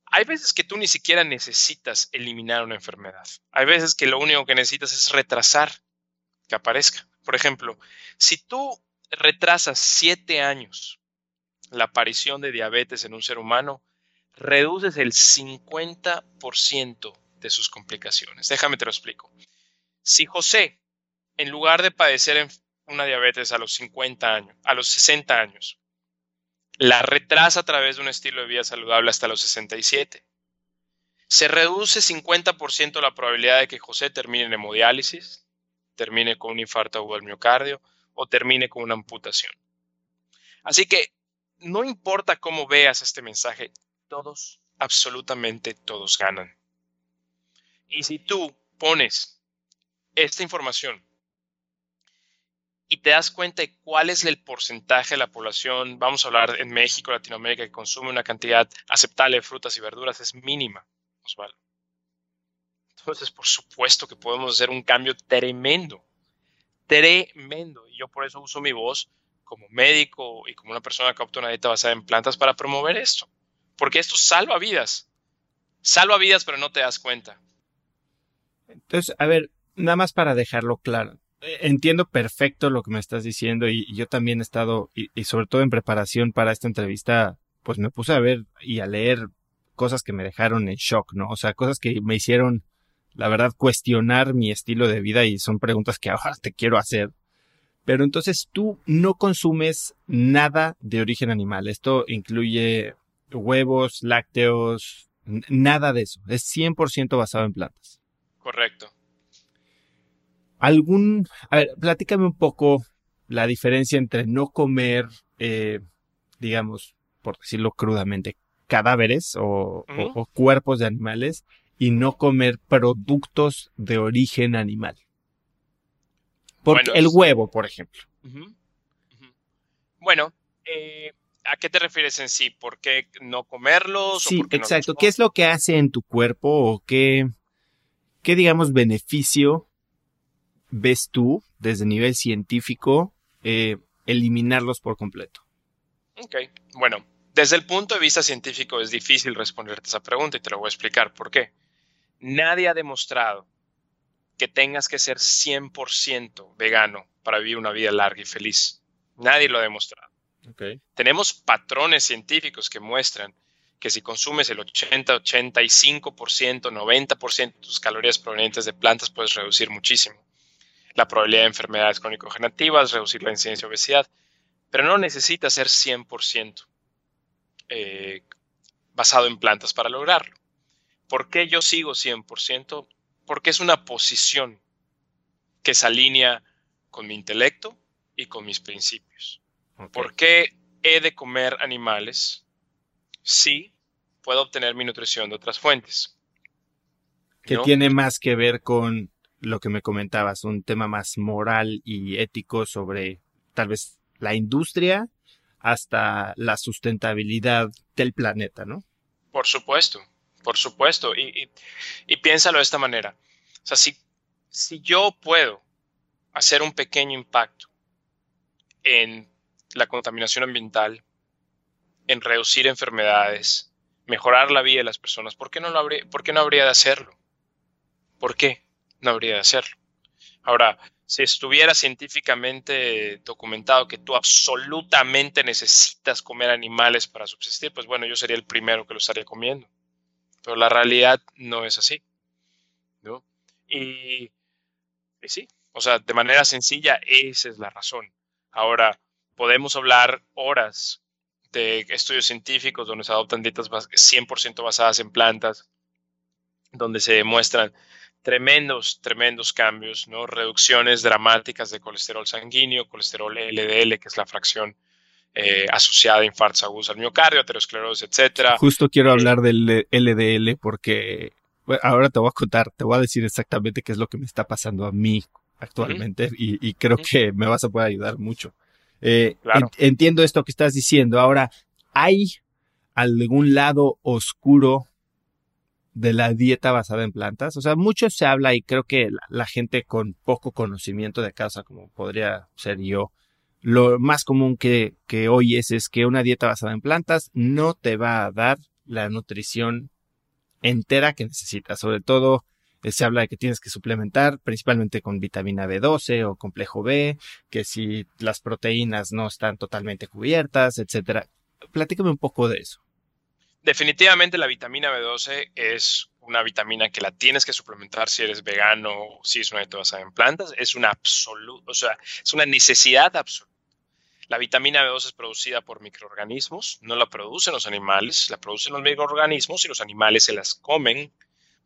Hay veces que tú ni siquiera necesitas eliminar una enfermedad. Hay veces que lo único que necesitas es retrasar que aparezca. Por ejemplo, si tú retrasas siete años la aparición de diabetes en un ser humano, reduces el 50% de sus complicaciones. Déjame te lo explico. Si José, en lugar de padecer una diabetes a los 50 años, a los 60 años, la retrasa a través de un estilo de vida saludable hasta los 67, se reduce 50% la probabilidad de que José termine en hemodiálisis, termine con un infarto agudo del miocardio o termine con una amputación. Así que no importa cómo veas este mensaje, todos, absolutamente todos ganan. Y si tú pones esta información y te das cuenta de cuál es el porcentaje de la población, vamos a hablar en México, Latinoamérica, que consume una cantidad aceptable de frutas y verduras, es mínima, Osvaldo. Entonces, por supuesto que podemos hacer un cambio tremendo, tremendo. Y yo por eso uso mi voz como médico y como una persona que opta una dieta basada en plantas para promover esto. Porque esto salva vidas. Salva vidas, pero no te das cuenta. Entonces, a ver, nada más para dejarlo claro. Eh, entiendo perfecto lo que me estás diciendo y, yo también he estado, y, sobre todo en preparación para esta entrevista, pues me puse a ver y a leer cosas que me dejaron en shock, ¿no? O sea, cosas que me hicieron, la verdad, cuestionar mi estilo de vida y son preguntas que ahora te quiero hacer. Pero entonces tú no consumes nada de origen animal. Esto incluye huevos, lácteos, nada de eso. Es 100% basado en plantas. Correcto. Algún, a ver, platícame un poco la diferencia entre no comer, eh, digamos, por decirlo crudamente, cadáveres o, cuerpos de animales y no comer productos de origen animal. Porque el huevo, por ejemplo. Bueno, eh, ¿A qué te refieres en sí? ¿Por qué no comerlos? Sí, exacto. ¿Qué es lo que hace en tu cuerpo o qué, qué, digamos, beneficio ves tú desde nivel científico eh, eliminarlos por completo? Ok, bueno, desde el punto de vista científico es difícil responderte esa pregunta y te lo voy a explicar por qué. Nadie ha demostrado que tengas que ser 100% vegano para vivir una vida larga y feliz. Nadie lo ha demostrado. Tenemos patrones científicos que muestran que si consumes el 80, 85%, 90% de tus calorías provenientes de plantas, puedes reducir muchísimo la probabilidad de enfermedades crónico-generativas, reducir la incidencia de obesidad, pero no necesitas ser 100% eh, basado en plantas para lograrlo. ¿Por qué yo sigo 100%? Porque es una posición que se alinea con mi intelecto y con mis principios. ¿Por qué he de comer animales si puedo obtener mi nutrición de otras fuentes? Que tiene más que ver con lo que me comentabas, un tema más moral y ético sobre tal vez la industria hasta la sustentabilidad del planeta, ¿no? Por supuesto, por supuesto. Y, piénsalo de esta manera. O sea, si, si yo puedo hacer un pequeño impacto en la contaminación ambiental, en reducir enfermedades, mejorar la vida de las personas, ¿por qué no, lo habría, ¿por qué no habría de hacerlo? ¿Por qué no habría de hacerlo? Ahora, si estuviera científicamente documentado que tú absolutamente necesitas comer animales para subsistir, pues bueno, yo sería el primero que lo estaría comiendo. Pero la realidad no es así. ¿no? Y, sí, o sea, de manera sencilla, esa es la razón. Ahora, podemos hablar horas de estudios científicos donde se adoptan dietas 100% basadas en plantas, donde se demuestran tremendos, tremendos cambios, ¿no? Reducciones dramáticas de colesterol sanguíneo, colesterol LDL, que es la fracción eh, asociada a infartos agudos al miocardio, aterosclerosis, etcétera. Justo quiero hablar del LDL porque ahora te voy a contar, te voy a decir exactamente qué es lo que me está pasando a mí actualmente y, creo que me vas a poder ayudar mucho. Eh, entiendo esto que estás diciendo. Ahora, ¿hay algún lado oscuro de la dieta basada en plantas. O sea, mucho se habla y creo que la, gente con poco conocimiento de causa, como podría ser yo, lo más común que, que oyes es que una dieta basada en plantas no te va a dar la nutrición entera que necesitas. Sobre todo eh, se habla de que tienes que suplementar principalmente con vitamina B12 o complejo B, que si las proteínas no están totalmente cubiertas, etcétera. Platícame un poco de eso. Definitivamente la vitamina B12 es una vitamina que la tienes que suplementar si eres vegano o si es una dieta basada en plantas. Es una o sea, es una necesidad absoluta. La vitamina B12 es producida por microorganismos, no la producen los animales, la producen los microorganismos y los animales se las comen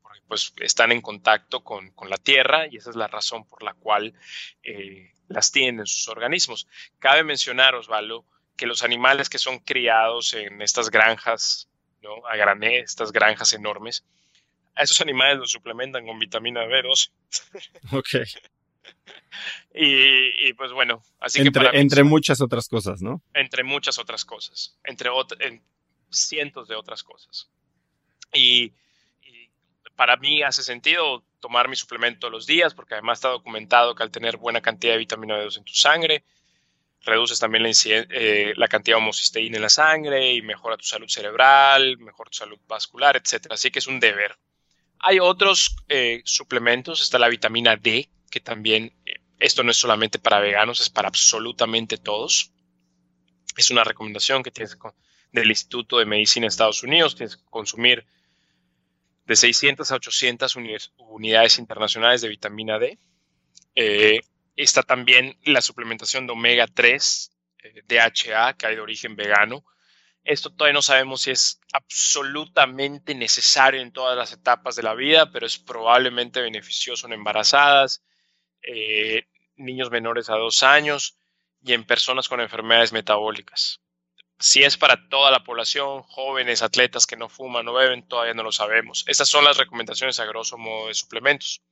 porque pues están en contacto con, la tierra y esa es la razón por la cual eh, las tienen en sus organismos. Cabe mencionar, Osvaldo, que los animales que son criados en estas granjas ¿no? A grané, estas granjas enormes. A esos animales los suplementan con vitamina B2. ok. Y, pues bueno, así entre, que Entre muchas otras cosas, ¿no? Entre muchas otras cosas. Entre cientos de otras cosas. Y, y, para mí hace sentido tomar mi suplemento los días, porque además está documentado que al tener buena cantidad de vitamina B2 en tu sangre, reduces también la, eh, la, cantidad de homocisteína en la sangre y mejora tu salud cerebral, mejora tu salud vascular, etc. Así que es un deber. Hay otros eh, suplementos, está la vitamina D, que también, esto no es solamente para veganos, es para absolutamente todos. Es una recomendación que tienes del Instituto de Medicina de Estados Unidos, tienes que consumir de 600 a 800 unidades internacionales de vitamina D. Está también la suplementación de omega 3, eh, DHA, que hay de origen vegano. Esto todavía no sabemos si es absolutamente necesario en todas las etapas de la vida, pero es probablemente beneficioso en embarazadas, eh, niños menores a dos años y en personas con enfermedades metabólicas. Si es para toda la población, jóvenes, atletas que no fuman, no beben, todavía no lo sabemos. Estas son las recomendaciones a grosso modo de suplementos.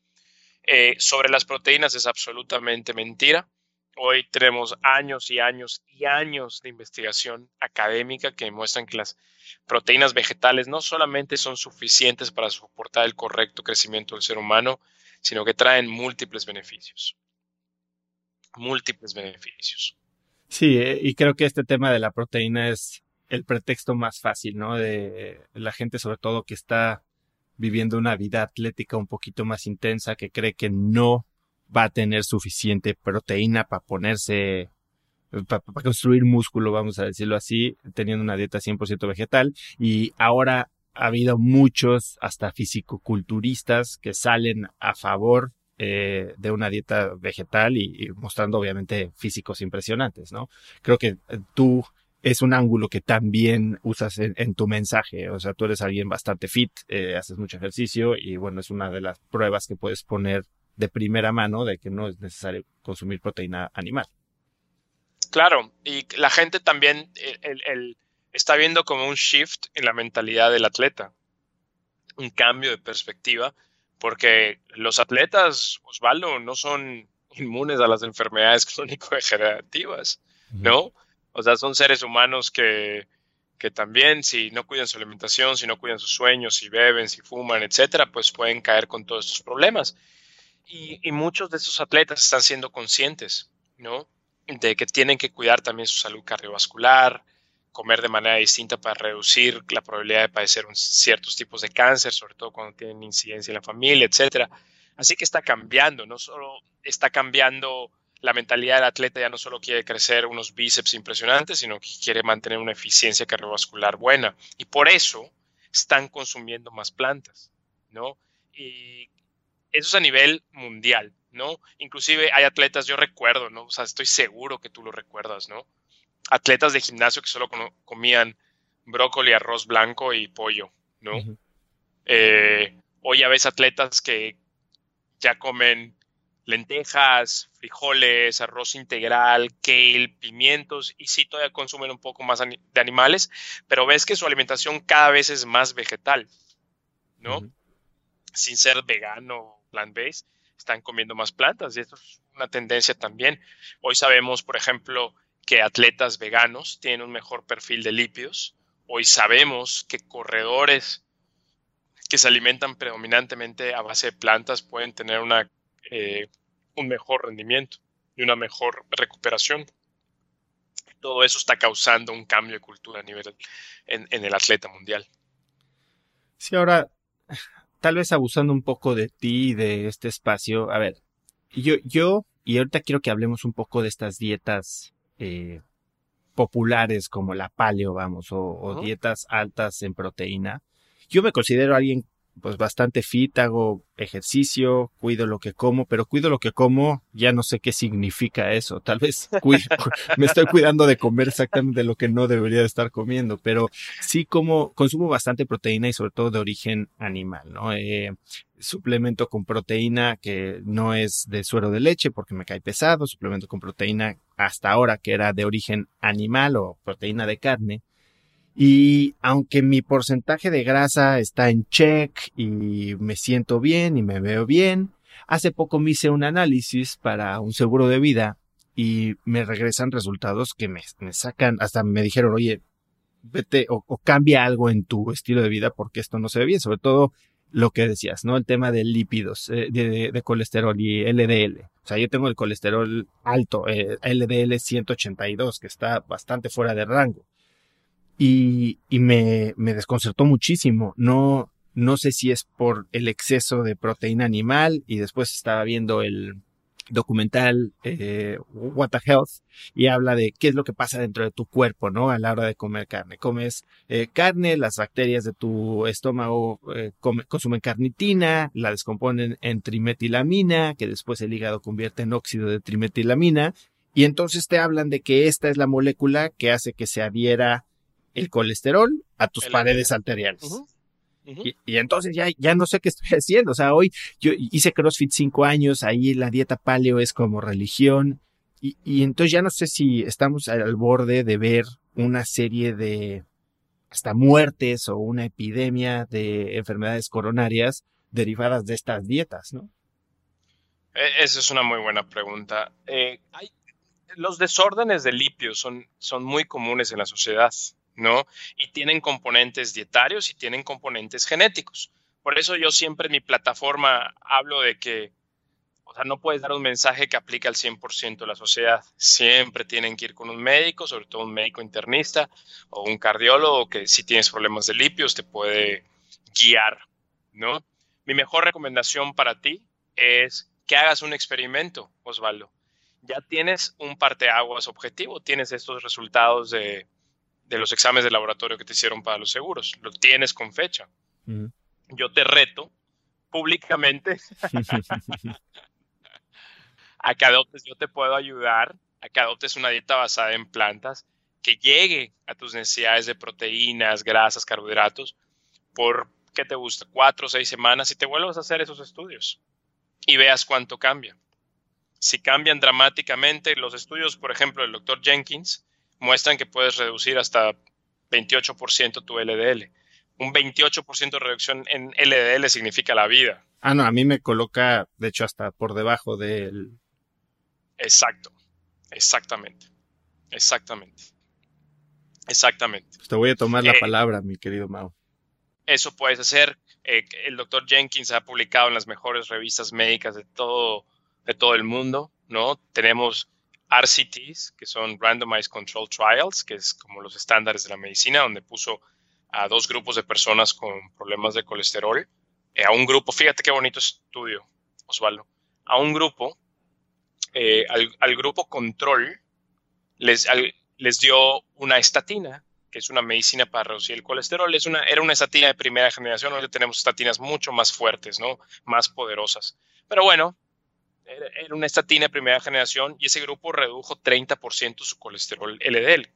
Eh, sobre las proteínas es absolutamente mentira. Hoy tenemos años y años y años de investigación académica que demuestran que las proteínas vegetales no solamente son suficientes para soportar el correcto crecimiento del ser humano, sino que traen múltiples beneficios. Múltiples beneficios. Sí, eh, y creo que este tema de la proteína es el pretexto más fácil, ¿no? De la gente sobre todo que está viviendo una vida atlética un poquito más intensa, que cree que no va a tener suficiente proteína para ponerse, para, construir músculo, vamos a decirlo así, teniendo una dieta 100% vegetal. Y ahora ha habido muchos, hasta fisicoculturistas, que salen a favor eh, de una dieta vegetal y, mostrando obviamente físicos impresionantes, ¿no? Creo que tú es un ángulo que también usas en, tu mensaje. O sea, tú eres alguien bastante fit, eh, haces mucho ejercicio y bueno, es una de las pruebas que puedes poner de primera mano de que no es necesario consumir proteína animal. Claro, y la gente también está viendo como un shift en la mentalidad del atleta, un cambio de perspectiva, porque los atletas, Osvaldo, no son inmunes a las enfermedades crónico-degenerativas, ¿no? O sea, son seres humanos que, también si no cuidan su alimentación, si no cuidan sus sueños, si beben, si fuman, etcétera, pues pueden caer con todos estos problemas. Y, muchos de estos atletas están siendo conscientes, ¿no? De que tienen que cuidar también su salud cardiovascular, comer de manera distinta para reducir la probabilidad de padecer ciertos tipos de cáncer, sobre todo cuando tienen incidencia en la familia, etcétera. Así que está cambiando, no solo está cambiando la mentalidad del atleta ya no solo quiere crecer unos bíceps impresionantes, sino que quiere mantener una eficiencia cardiovascular buena. Y por eso están consumiendo más plantas, ¿no? Y eso es a nivel mundial, ¿no? Inclusive hay atletas, yo recuerdo, ¿no? O sea, estoy seguro que tú lo recuerdas, ¿no? Atletas de gimnasio que solo comían brócoli, arroz blanco y pollo, ¿no? Eh, hoy ya ves atletas que ya comen lentejas, frijoles, arroz integral, kale, pimientos y sí todavía consumen un poco más de animales, pero ves que su alimentación cada vez es más vegetal, ¿no? Sin ser vegano, plant-based, están comiendo más plantas y esto es una tendencia también. Hoy sabemos, por ejemplo, que atletas veganos tienen un mejor perfil de lípidos. Hoy sabemos que corredores que se alimentan predominantemente a base de plantas pueden tener eh, un mejor rendimiento y una mejor recuperación. Todo eso está causando un cambio de cultura a nivel en, en el atleta mundial. Sí, ahora, tal vez abusando un poco de ti y de este espacio, a ver, yo, yo, y ahorita quiero que hablemos un poco de estas dietas eh, populares como la paleo, vamos, o, dietas altas en proteína. Yo me considero alguien pues bastante fit, hago ejercicio, cuido lo que como, pero cuido lo que como, ya no sé qué significa eso. Tal vez me estoy cuidando de comer exactamente lo que no debería de estar comiendo, pero sí como consumo bastante proteína y sobre todo de origen animal, ¿no? Eh, suplemento con proteína que no es de suero de leche porque me cae pesado, suplemento con proteína hasta ahora que era de origen animal o proteína de carne y aunque mi porcentaje de grasa está en check y me siento bien y me veo bien, hace poco me hice un análisis para un seguro de vida y me regresan resultados que me, sacan, hasta me dijeron, oye, vete o, cambia algo en tu estilo de vida porque esto no se ve bien, sobre todo lo que decías, ¿no? El tema de lípidos, eh, de, colesterol y LDL. O sea, yo tengo el colesterol alto, eh, LDL 182, que está bastante fuera de rango y, y me, me, desconcertó muchísimo. No, no sé si es por el exceso de proteína animal y después estaba viendo el documental eh, What the Health y habla de qué es lo que pasa dentro de tu cuerpo, ¿no? A la hora de comer carne. Comes eh, carne, las bacterias de tu estómago eh, consumen carnitina, la descomponen en trimetilamina, que después el hígado convierte en óxido de trimetilamina y entonces te hablan de que esta es la molécula que hace que se adhiera el colesterol a tus paredes arteriales. Y, entonces ya, ya no sé qué estoy haciendo. O sea, hoy yo hice CrossFit cinco años, ahí la dieta paleo es como religión. Y, y entonces ya no sé si estamos al borde de ver una serie de hasta muertes o una epidemia de enfermedades coronarias derivadas de estas dietas, ¿no? E, esa es una muy buena pregunta. Eh, los desórdenes de litio son, son muy comunes en la sociedad. Y tienen componentes dietarios y tienen componentes genéticos. Por eso yo siempre en mi plataforma hablo de que, o sea, no puedes dar un mensaje que aplique al 100% de la sociedad. Siempre tienen que ir con un médico, sobre todo un médico internista o un cardiólogo que si tienes problemas de lipios te puede guiar, ¿no? Mi mejor recomendación para ti es que hagas un experimento, Osvaldo. Ya tienes un parteaguas objetivo, tienes estos resultados de, de los exámenes de laboratorio que te hicieron para los seguros. Lo tienes con fecha. Yo te reto públicamente a que adoptes, yo te puedo ayudar a que adoptes una dieta basada en plantas que llegue a tus necesidades de proteínas, grasas, carbohidratos, por, ¿qué te gusta? Cuatro o seis semanas y te vuelvas a hacer esos estudios y veas cuánto cambia. Si cambian dramáticamente los estudios, por ejemplo, del doctor Jenkins, muestran que puedes reducir hasta 28% tu LDL. Un 28% de reducción en LDL significa la vida. Ah, no, a mí me coloca, de hecho, hasta por debajo del... Exacto, exactamente, exactamente, exactamente. Pues te voy a tomar la eh, palabra, mi querido Mao. Eso puedes hacer. Eh, el doctor Jenkins ha publicado en las mejores revistas médicas de todo, de todo el mundo, ¿no? Tenemos RCTs, que son Randomized Control Trials, que es como los estándares de la medicina, donde puso a dos grupos de personas con problemas de colesterol, eh, a un grupo, fíjate qué bonito estudio, Osvaldo, a un grupo, eh, al, grupo control, les, les dio una estatina, que es una medicina para reducir el colesterol. Es una, era una estatina de primera generación, hoy tenemos estatinas mucho más fuertes, ¿no? Más poderosas. Pero bueno, era una estatina de primera generación y ese grupo redujo 30% su colesterol LDL.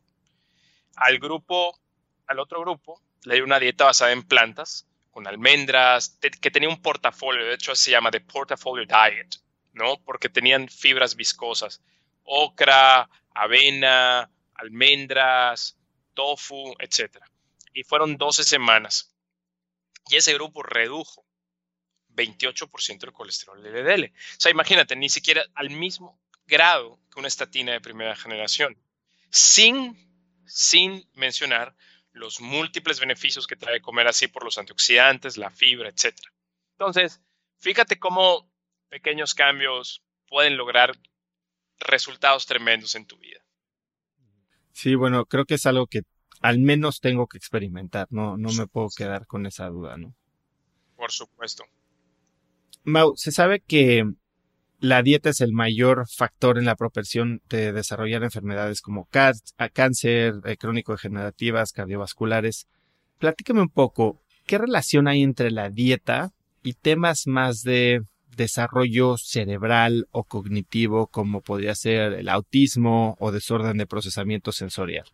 Al grupo, al otro grupo, le dio una dieta basada en plantas, con almendras, que tenía un portafolio, de hecho se llama The Portfolio Diet, ¿no? Porque tenían fibras viscosas, ocra, avena, almendras, tofu, etc. Y fueron 12 semanas. Y ese grupo redujo 28% del colesterol LDL. O sea, imagínate, ni siquiera al mismo grado que una estatina de primera generación, sin, sin mencionar los múltiples beneficios que trae comer así por los antioxidantes, la fibra, etc. Entonces, fíjate cómo pequeños cambios pueden lograr resultados tremendos en tu vida. Sí, bueno, creo que es algo que al menos tengo que experimentar, no, no me puedo quedar con esa duda, ¿no? Por supuesto. Mau, se sabe que la dieta es el mayor factor en la propensión de desarrollar enfermedades como cáncer, eh, crónico-degenerativas, cardiovasculares. Platícame un poco, ¿qué relación hay entre la dieta y temas más de desarrollo cerebral o cognitivo como podría ser el autismo o desorden de procesamiento sensorial?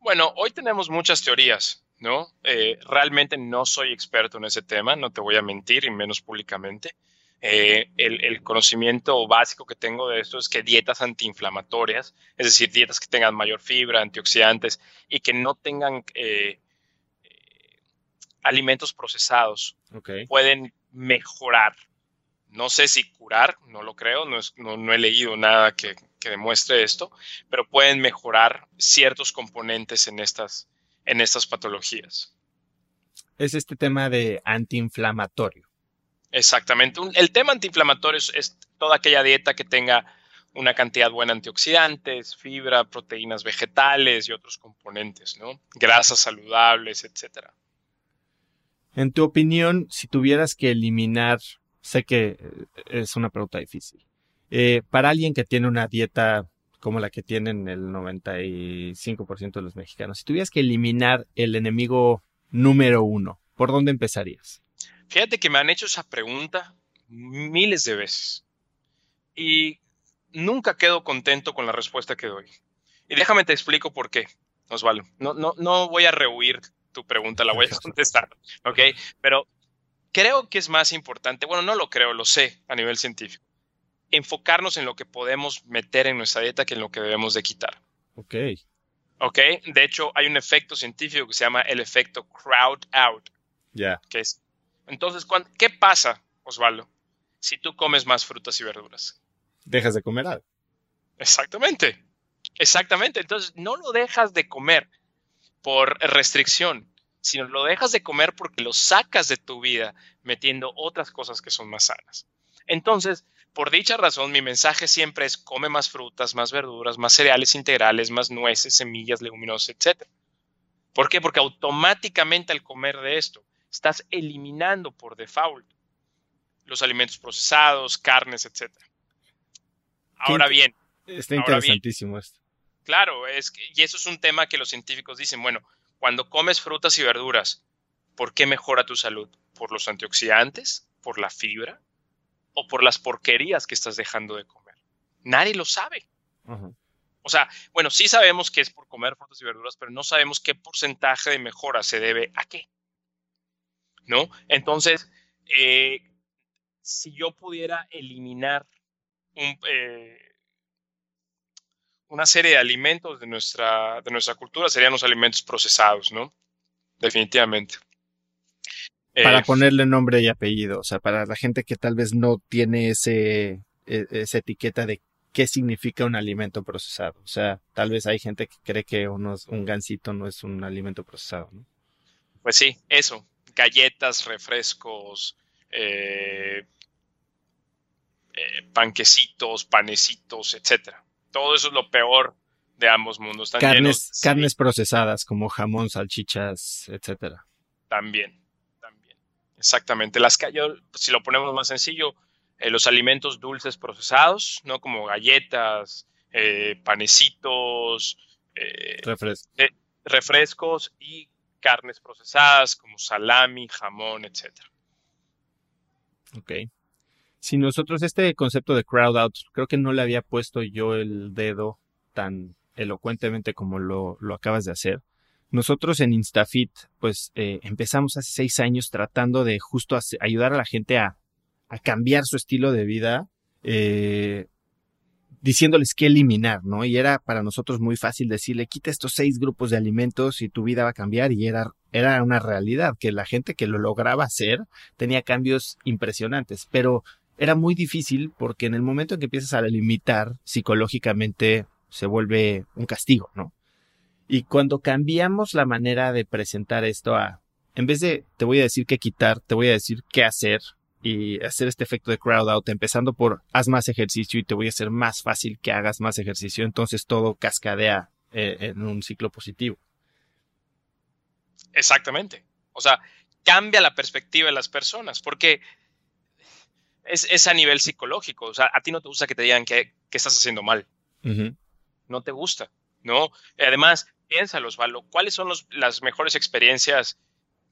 Bueno, hoy tenemos muchas teorías, ¿no? Eh, realmente no soy experto en ese tema, no te voy a mentir, y menos públicamente. Eh, el, conocimiento básico que tengo de esto es que dietas antiinflamatorias, es decir, dietas que tengan mayor fibra, antioxidantes y que no tengan eh, alimentos procesados, pueden mejorar. No sé si curar, no lo creo, no, no, he leído nada que, que, demuestre esto, pero pueden mejorar ciertos componentes en estas, en estas patologías. Es este tema de antiinflamatorio. Exactamente. el tema antiinflamatorio es, toda aquella dieta que tenga una cantidad buena de antioxidantes, fibra, proteínas vegetales y otros componentes, ¿no? Grasas saludables, etcétera. En tu opinión, si tuvieras que eliminar, sé que eh, es una pregunta difícil, eh, para alguien que tiene una dieta como la que tienen el 95% de los mexicanos, si tuvieras que eliminar el enemigo número uno, ¿por dónde empezarías? Fíjate que me han hecho esa pregunta miles de veces y nunca quedo contento con la respuesta que doy. Y déjame te explico por qué, Osvaldo. No, no, no voy a rehuir tu pregunta, la voy a contestar, ¿ok? Pero creo que es más importante, bueno, no lo creo, lo sé a nivel científico, enfocarnos en lo que podemos meter en nuestra dieta que en lo que debemos de quitar. Ok. Ok, de hecho hay un efecto científico que se llama el efecto crowd out. Ya. Que es entonces, ¿qué pasa, Osvaldo, si tú comes más frutas y verduras? Dejas de comer algo. Exactamente, exactamente. Entonces, no lo dejas de comer por restricción, sino lo dejas de comer porque lo sacas de tu vida metiendo otras cosas que son más sanas. Entonces, por dicha razón, mi mensaje siempre es come más frutas, más verduras, más cereales integrales, más nueces, semillas, leguminosas, etc. ¿Por qué? Porque automáticamente al comer de esto, estás eliminando por default los alimentos procesados, carnes, etc. Ahora bien. Está interesantísimo esto. Claro, es y eso es un tema que los científicos dicen, bueno, cuando comes frutas y verduras, ¿por qué mejora tu salud? ¿Por los antioxidantes? ¿Por la fibra? ¿O por las porquerías que estás dejando de comer? Nadie lo sabe. O sea, bueno, sí sabemos que es por comer frutas y verduras, pero no sabemos qué porcentaje de mejora se debe a qué. ¿no? Entonces, eh, si yo pudiera eliminar eh, una serie de alimentos de nuestra, de nuestra cultura, serían los alimentos procesados, ¿no? Definitivamente. Para ponerle nombre y apellido, o sea, para la gente que tal vez no tiene ese, e, esa etiqueta de qué significa un alimento procesado. O sea, tal vez hay gente que cree que un gansito no es un alimento procesado, ¿no? Pues sí, eso, galletas, refrescos, eh, eh, panquecitos, panecitos, etcétera. Todo eso es lo peor de ambos mundos. carnes, carnes procesadas como jamón, salchichas, etcétera. También. Exactamente. Las si lo ponemos más sencillo, eh, los alimentos dulces procesados, ¿no? Como galletas, panecitos, refrescos y carnes procesadas como salami, jamón, etc. Ok. Si nosotros este concepto de crowd out, creo que no le había puesto yo el dedo tan elocuentemente como lo, acabas de hacer. Nosotros en Instafit, pues eh, empezamos hace seis años tratando de justo ayudar a la gente a, a cambiar su estilo de vida, eh, diciéndoles qué eliminar, ¿no? Y era para nosotros muy fácil decirle, quita estos seis grupos de alimentos y tu vida va a cambiar y era, era una realidad, que la gente que lo lograba hacer tenía cambios impresionantes, pero era muy difícil porque en el momento en que empiezas a limitar psicológicamente se vuelve un castigo, ¿no? Y cuando cambiamos la manera de presentar esto a, en vez de te voy a decir qué quitar, te voy a decir qué hacer y hacer este efecto de crowd out, empezando por haz más ejercicio y te voy a hacer más fácil que hagas más ejercicio, entonces todo cascadea eh, en un ciclo positivo. Exactamente. O sea, cambia la perspectiva de las personas, porque es, a nivel psicológico. O sea, a ti no te gusta que te digan que, estás haciendo mal. No te gusta, ¿no? Además, piénsalo, Osvaldo, ¿cuáles son las mejores experiencias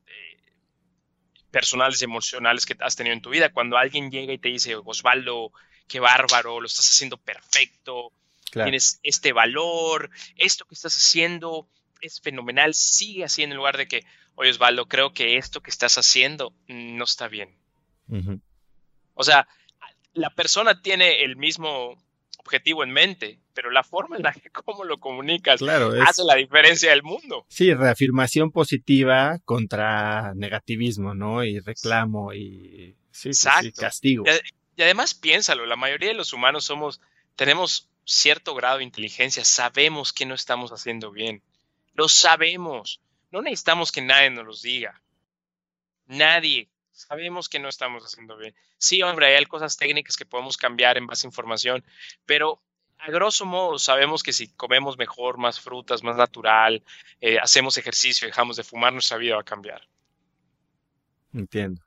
eh, personales y emocionales que has tenido en tu vida? Cuando alguien llega y te dice, Osvaldo, qué bárbaro, lo estás haciendo perfecto, tienes este valor, esto que estás haciendo es fenomenal, sigue así en lugar de que, oye Osvaldo, creo que esto que estás haciendo no está bien. O sea, la persona tiene el mismo objetivo en mente, pero la forma en la que cómo lo comunicas hace la diferencia del mundo. Sí, reafirmación positiva contra negativismo, ¿no? Y reclamo y sí, castigo. Y, además piénsalo, la mayoría de los humanos somos, tenemos cierto grado de inteligencia, sabemos que no estamos haciendo bien, lo sabemos, no necesitamos que nadie nos lo diga, nadie, sabemos que no estamos haciendo bien. Sí, hombre, hay cosas técnicas que podemos cambiar en base a información, pero a grosso modo sabemos que si comemos mejor, más frutas, más natural, eh, hacemos ejercicio, dejamos de fumar, nuestra vida va a cambiar. Entiendo.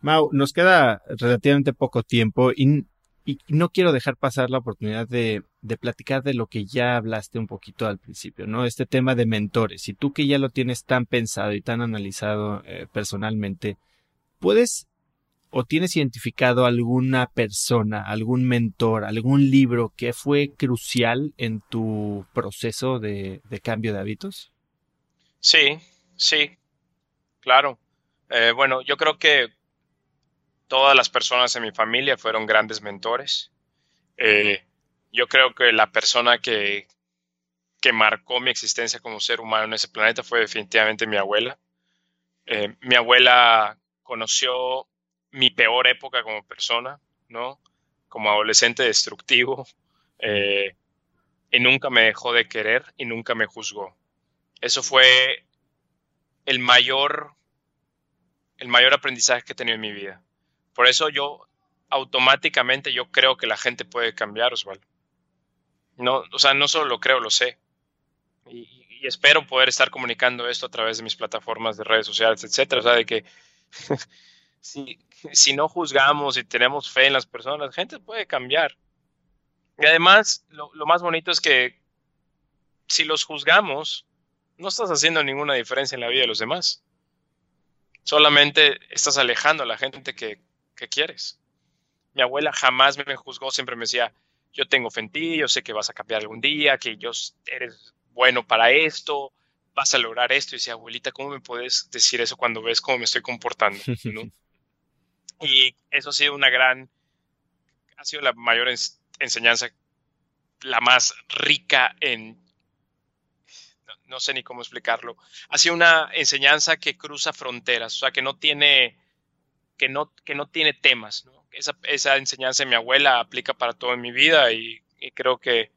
Mau, nos queda relativamente poco tiempo y y no quiero dejar pasar la oportunidad de, platicar de lo que ya hablaste un poquito al principio, ¿no? Este tema de mentores. Y tú que ya lo tienes tan pensado y tan analizado eh, personalmente, ¿puedes o tienes identificado alguna persona, algún mentor, algún libro que fue crucial en tu proceso de, cambio de hábitos? Sí, sí, claro. Eh, bueno, yo creo que todas las personas en mi familia fueron grandes mentores. Eh, yo creo que la persona que, que marcó mi existencia como ser humano en ese planeta fue definitivamente mi abuela. Eh, mi abuela conoció mi peor época como persona, ¿no? Como adolescente destructivo. Eh, y nunca me dejó de querer y nunca me juzgó. Eso fue el mayor, el mayor aprendizaje que he tenido en mi vida. Por eso yo automáticamente yo creo que la gente puede cambiar, Osvaldo. No, o sea, no solo lo creo, lo sé. Y, espero poder estar comunicando esto a través de mis plataformas de redes sociales, etcétera. O sea, de que si, no juzgamos y tenemos fe en las personas, la gente puede cambiar. Y además, lo, lo más bonito es que si los juzgamos, no estás haciendo ninguna diferencia en la vida de los demás. Solamente estás alejando a la gente que ¿qué quieres? Mi abuela jamás me juzgó, siempre me decía, yo tengo fe en ti, yo sé que vas a cambiar algún día, que yo eres bueno para esto, vas a lograr esto. Y decía, abuelita, ¿cómo me puedes decir eso cuando ves cómo me estoy comportando? y eso ha sido una gran, ha sido la mayor enseñanza, la más rica en, no sé ni cómo explicarlo, ha sido una enseñanza que cruza fronteras, o sea, que no tiene que no, que no tiene temas. Esa, enseñanza de mi abuela aplica para todo en mi vida y, creo que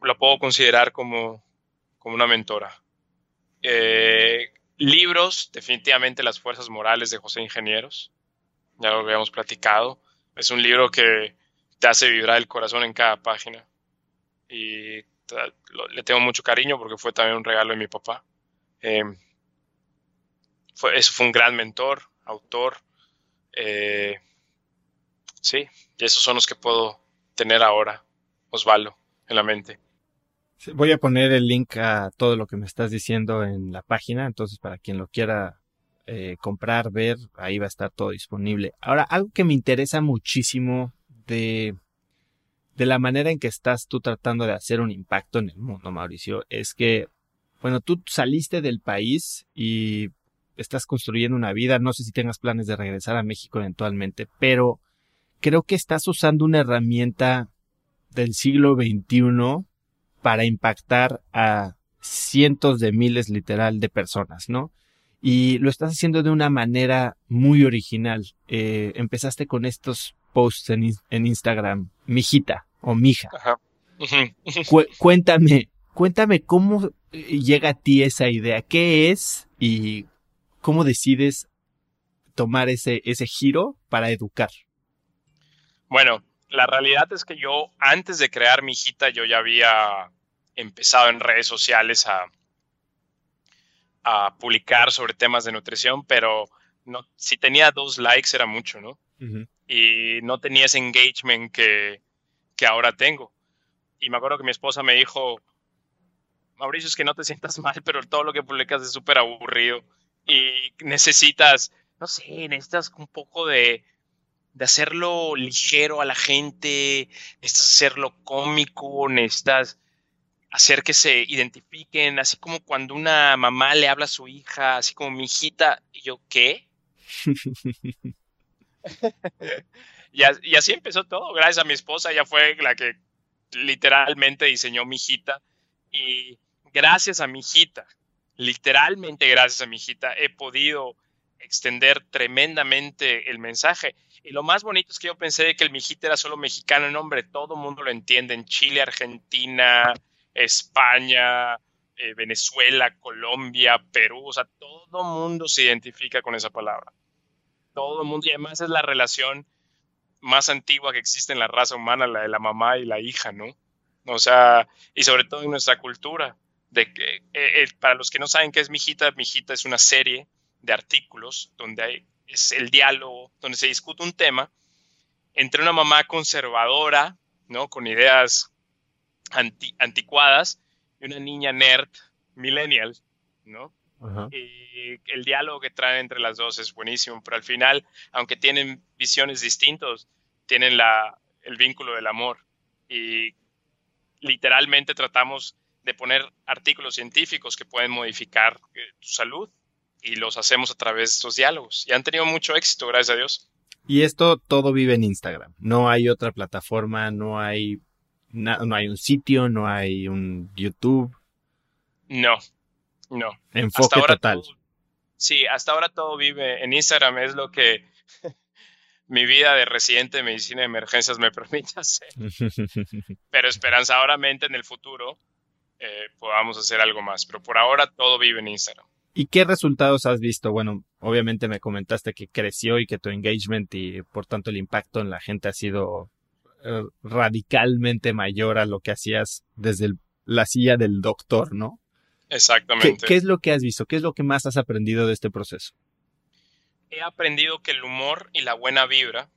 la puedo considerar como, como una mentora. Eh, libros, definitivamente Las Fuerzas Morales de José Ingenieros, ya lo habíamos platicado. Es un libro que te hace vibrar el corazón en cada página y le tengo mucho cariño porque fue también un regalo de mi papá. Eh, fue, eso fue un gran mentor, autor. Eh, sí, y esos son los que puedo tener ahora, Osvaldo, en la mente. Voy a poner el link a todo lo que me estás diciendo en la página, entonces para quien lo quiera eh, comprar, ver, ahí va a estar todo disponible. Ahora, algo que me interesa muchísimo de, de la manera en que estás tú tratando de hacer un impacto en el mundo, Mauricio, es que, bueno, tú saliste del país y estás construyendo una vida, no sé si tengas planes de regresar a México eventualmente, pero creo que estás usando una herramienta del siglo XXI para impactar a cientos de miles literal de personas, ¿no? Y lo estás haciendo de una manera muy original. Eh, empezaste con estos posts en, Instagram, mijita o mija. cuéntame, Cuéntame cómo eh, llega a ti esa idea, qué es y cómo decides tomar ese, ese giro para educar. Bueno, la realidad es que yo antes de crear mi hijita yo ya había empezado en redes sociales a, a publicar sobre temas de nutrición, pero no, si tenía dos likes era mucho, ¿no? Y no tenía ese engagement que, que ahora tengo. Y me acuerdo que mi esposa me dijo, Mauricio, es que no te sientas mal, pero todo lo que publicas es súper aburrido y necesitas, no sé, necesitas un poco de, de hacerlo ligero a la gente, necesitas hacerlo cómico, necesitas hacer que se identifiquen, así como cuando una mamá le habla a su hija, así como mi hijita, y yo, ¿qué? y, y, así empezó todo, gracias a mi esposa, ella fue la que literalmente diseñó mi hijita, y gracias a mi hijita, literalmente gracias a mi hijita, he podido extender tremendamente el mensaje. Y lo más bonito es que yo pensé que el mijita era solo mexicano, no hombre, todo el mundo lo entiende, en Chile, Argentina, España, eh, Venezuela, Colombia, Perú, o sea, todo el mundo se identifica con esa palabra. Todo el mundo, y además es la relación más antigua que existe en la raza humana, la de la mamá y la hija, ¿no? O sea, y sobre todo en nuestra cultura, de que, eh, eh, para los que no saben qué es Mijita, Mijita es una serie de artículos donde hay, es el diálogo, donde se discute un tema entre una mamá conservadora, ¿no? Con ideas anticuadas y una niña nerd, millennial, ¿no? Y el diálogo que traen entre las dos es buenísimo, pero al final, aunque tienen visiones distintas, tienen la, el vínculo del amor. Y literalmente tratamos de poner artículos científicos que pueden modificar eh, tu salud y los hacemos a través de estos diálogos. Y han tenido mucho éxito, gracias a Dios. Y esto todo vive en Instagram. No hay otra plataforma, no hay no hay un sitio, no hay un YouTube. No, no. Enfoque total. sí, hasta ahora todo vive en Instagram, es lo que mi vida de residente de medicina de emergencias me permite hacer. Pero esperanzadoramente en el futuro eh, podamos hacer algo más. Pero por ahora todo vive en Instagram. ¿Y qué resultados has visto? Bueno, obviamente me comentaste que creció y que tu engagement y por tanto el impacto en la gente ha sido eh, radicalmente mayor a lo que hacías desde la silla del doctor, ¿no? Exactamente. ¿Qué, es lo que has visto? ¿Qué es lo que más has aprendido de este proceso? He aprendido que el humor y la buena vibra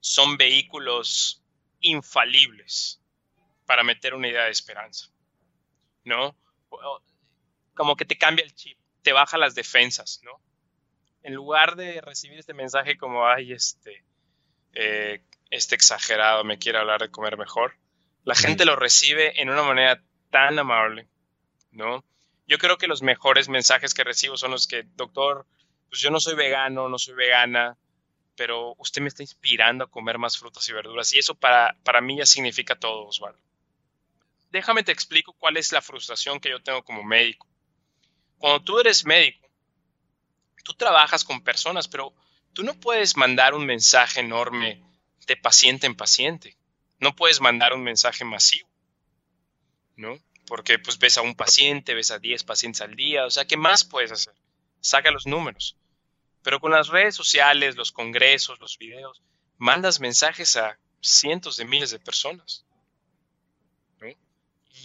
son vehículos infalibles para meter una idea de esperanza, ¿no? Como que te cambia el chip, te baja las defensas, ¿no? En lugar de recibir este mensaje como, ay, este, eh, este exagerado me quiere hablar de comer mejor, la gente lo recibe en una manera tan amable, ¿no? Yo creo que los mejores mensajes que recibo son los que, doctor, pues yo no soy vegano, no soy vegana, pero usted me está inspirando a comer más frutas y verduras y eso para, para mí ya significa todo, Osvaldo. Déjame te explico cuál es la frustración que yo tengo como médico. Cuando tú eres médico, tú trabajas con personas, pero tú no puedes mandar un mensaje enorme de paciente en paciente. No puedes mandar un mensaje masivo, ¿no? Porque pues ves a un paciente, ves a 10 pacientes al día, o sea, ¿qué más puedes hacer? Saca los números. Pero con las redes sociales, los congresos, los videos, mandas mensajes a cientos de miles de personas.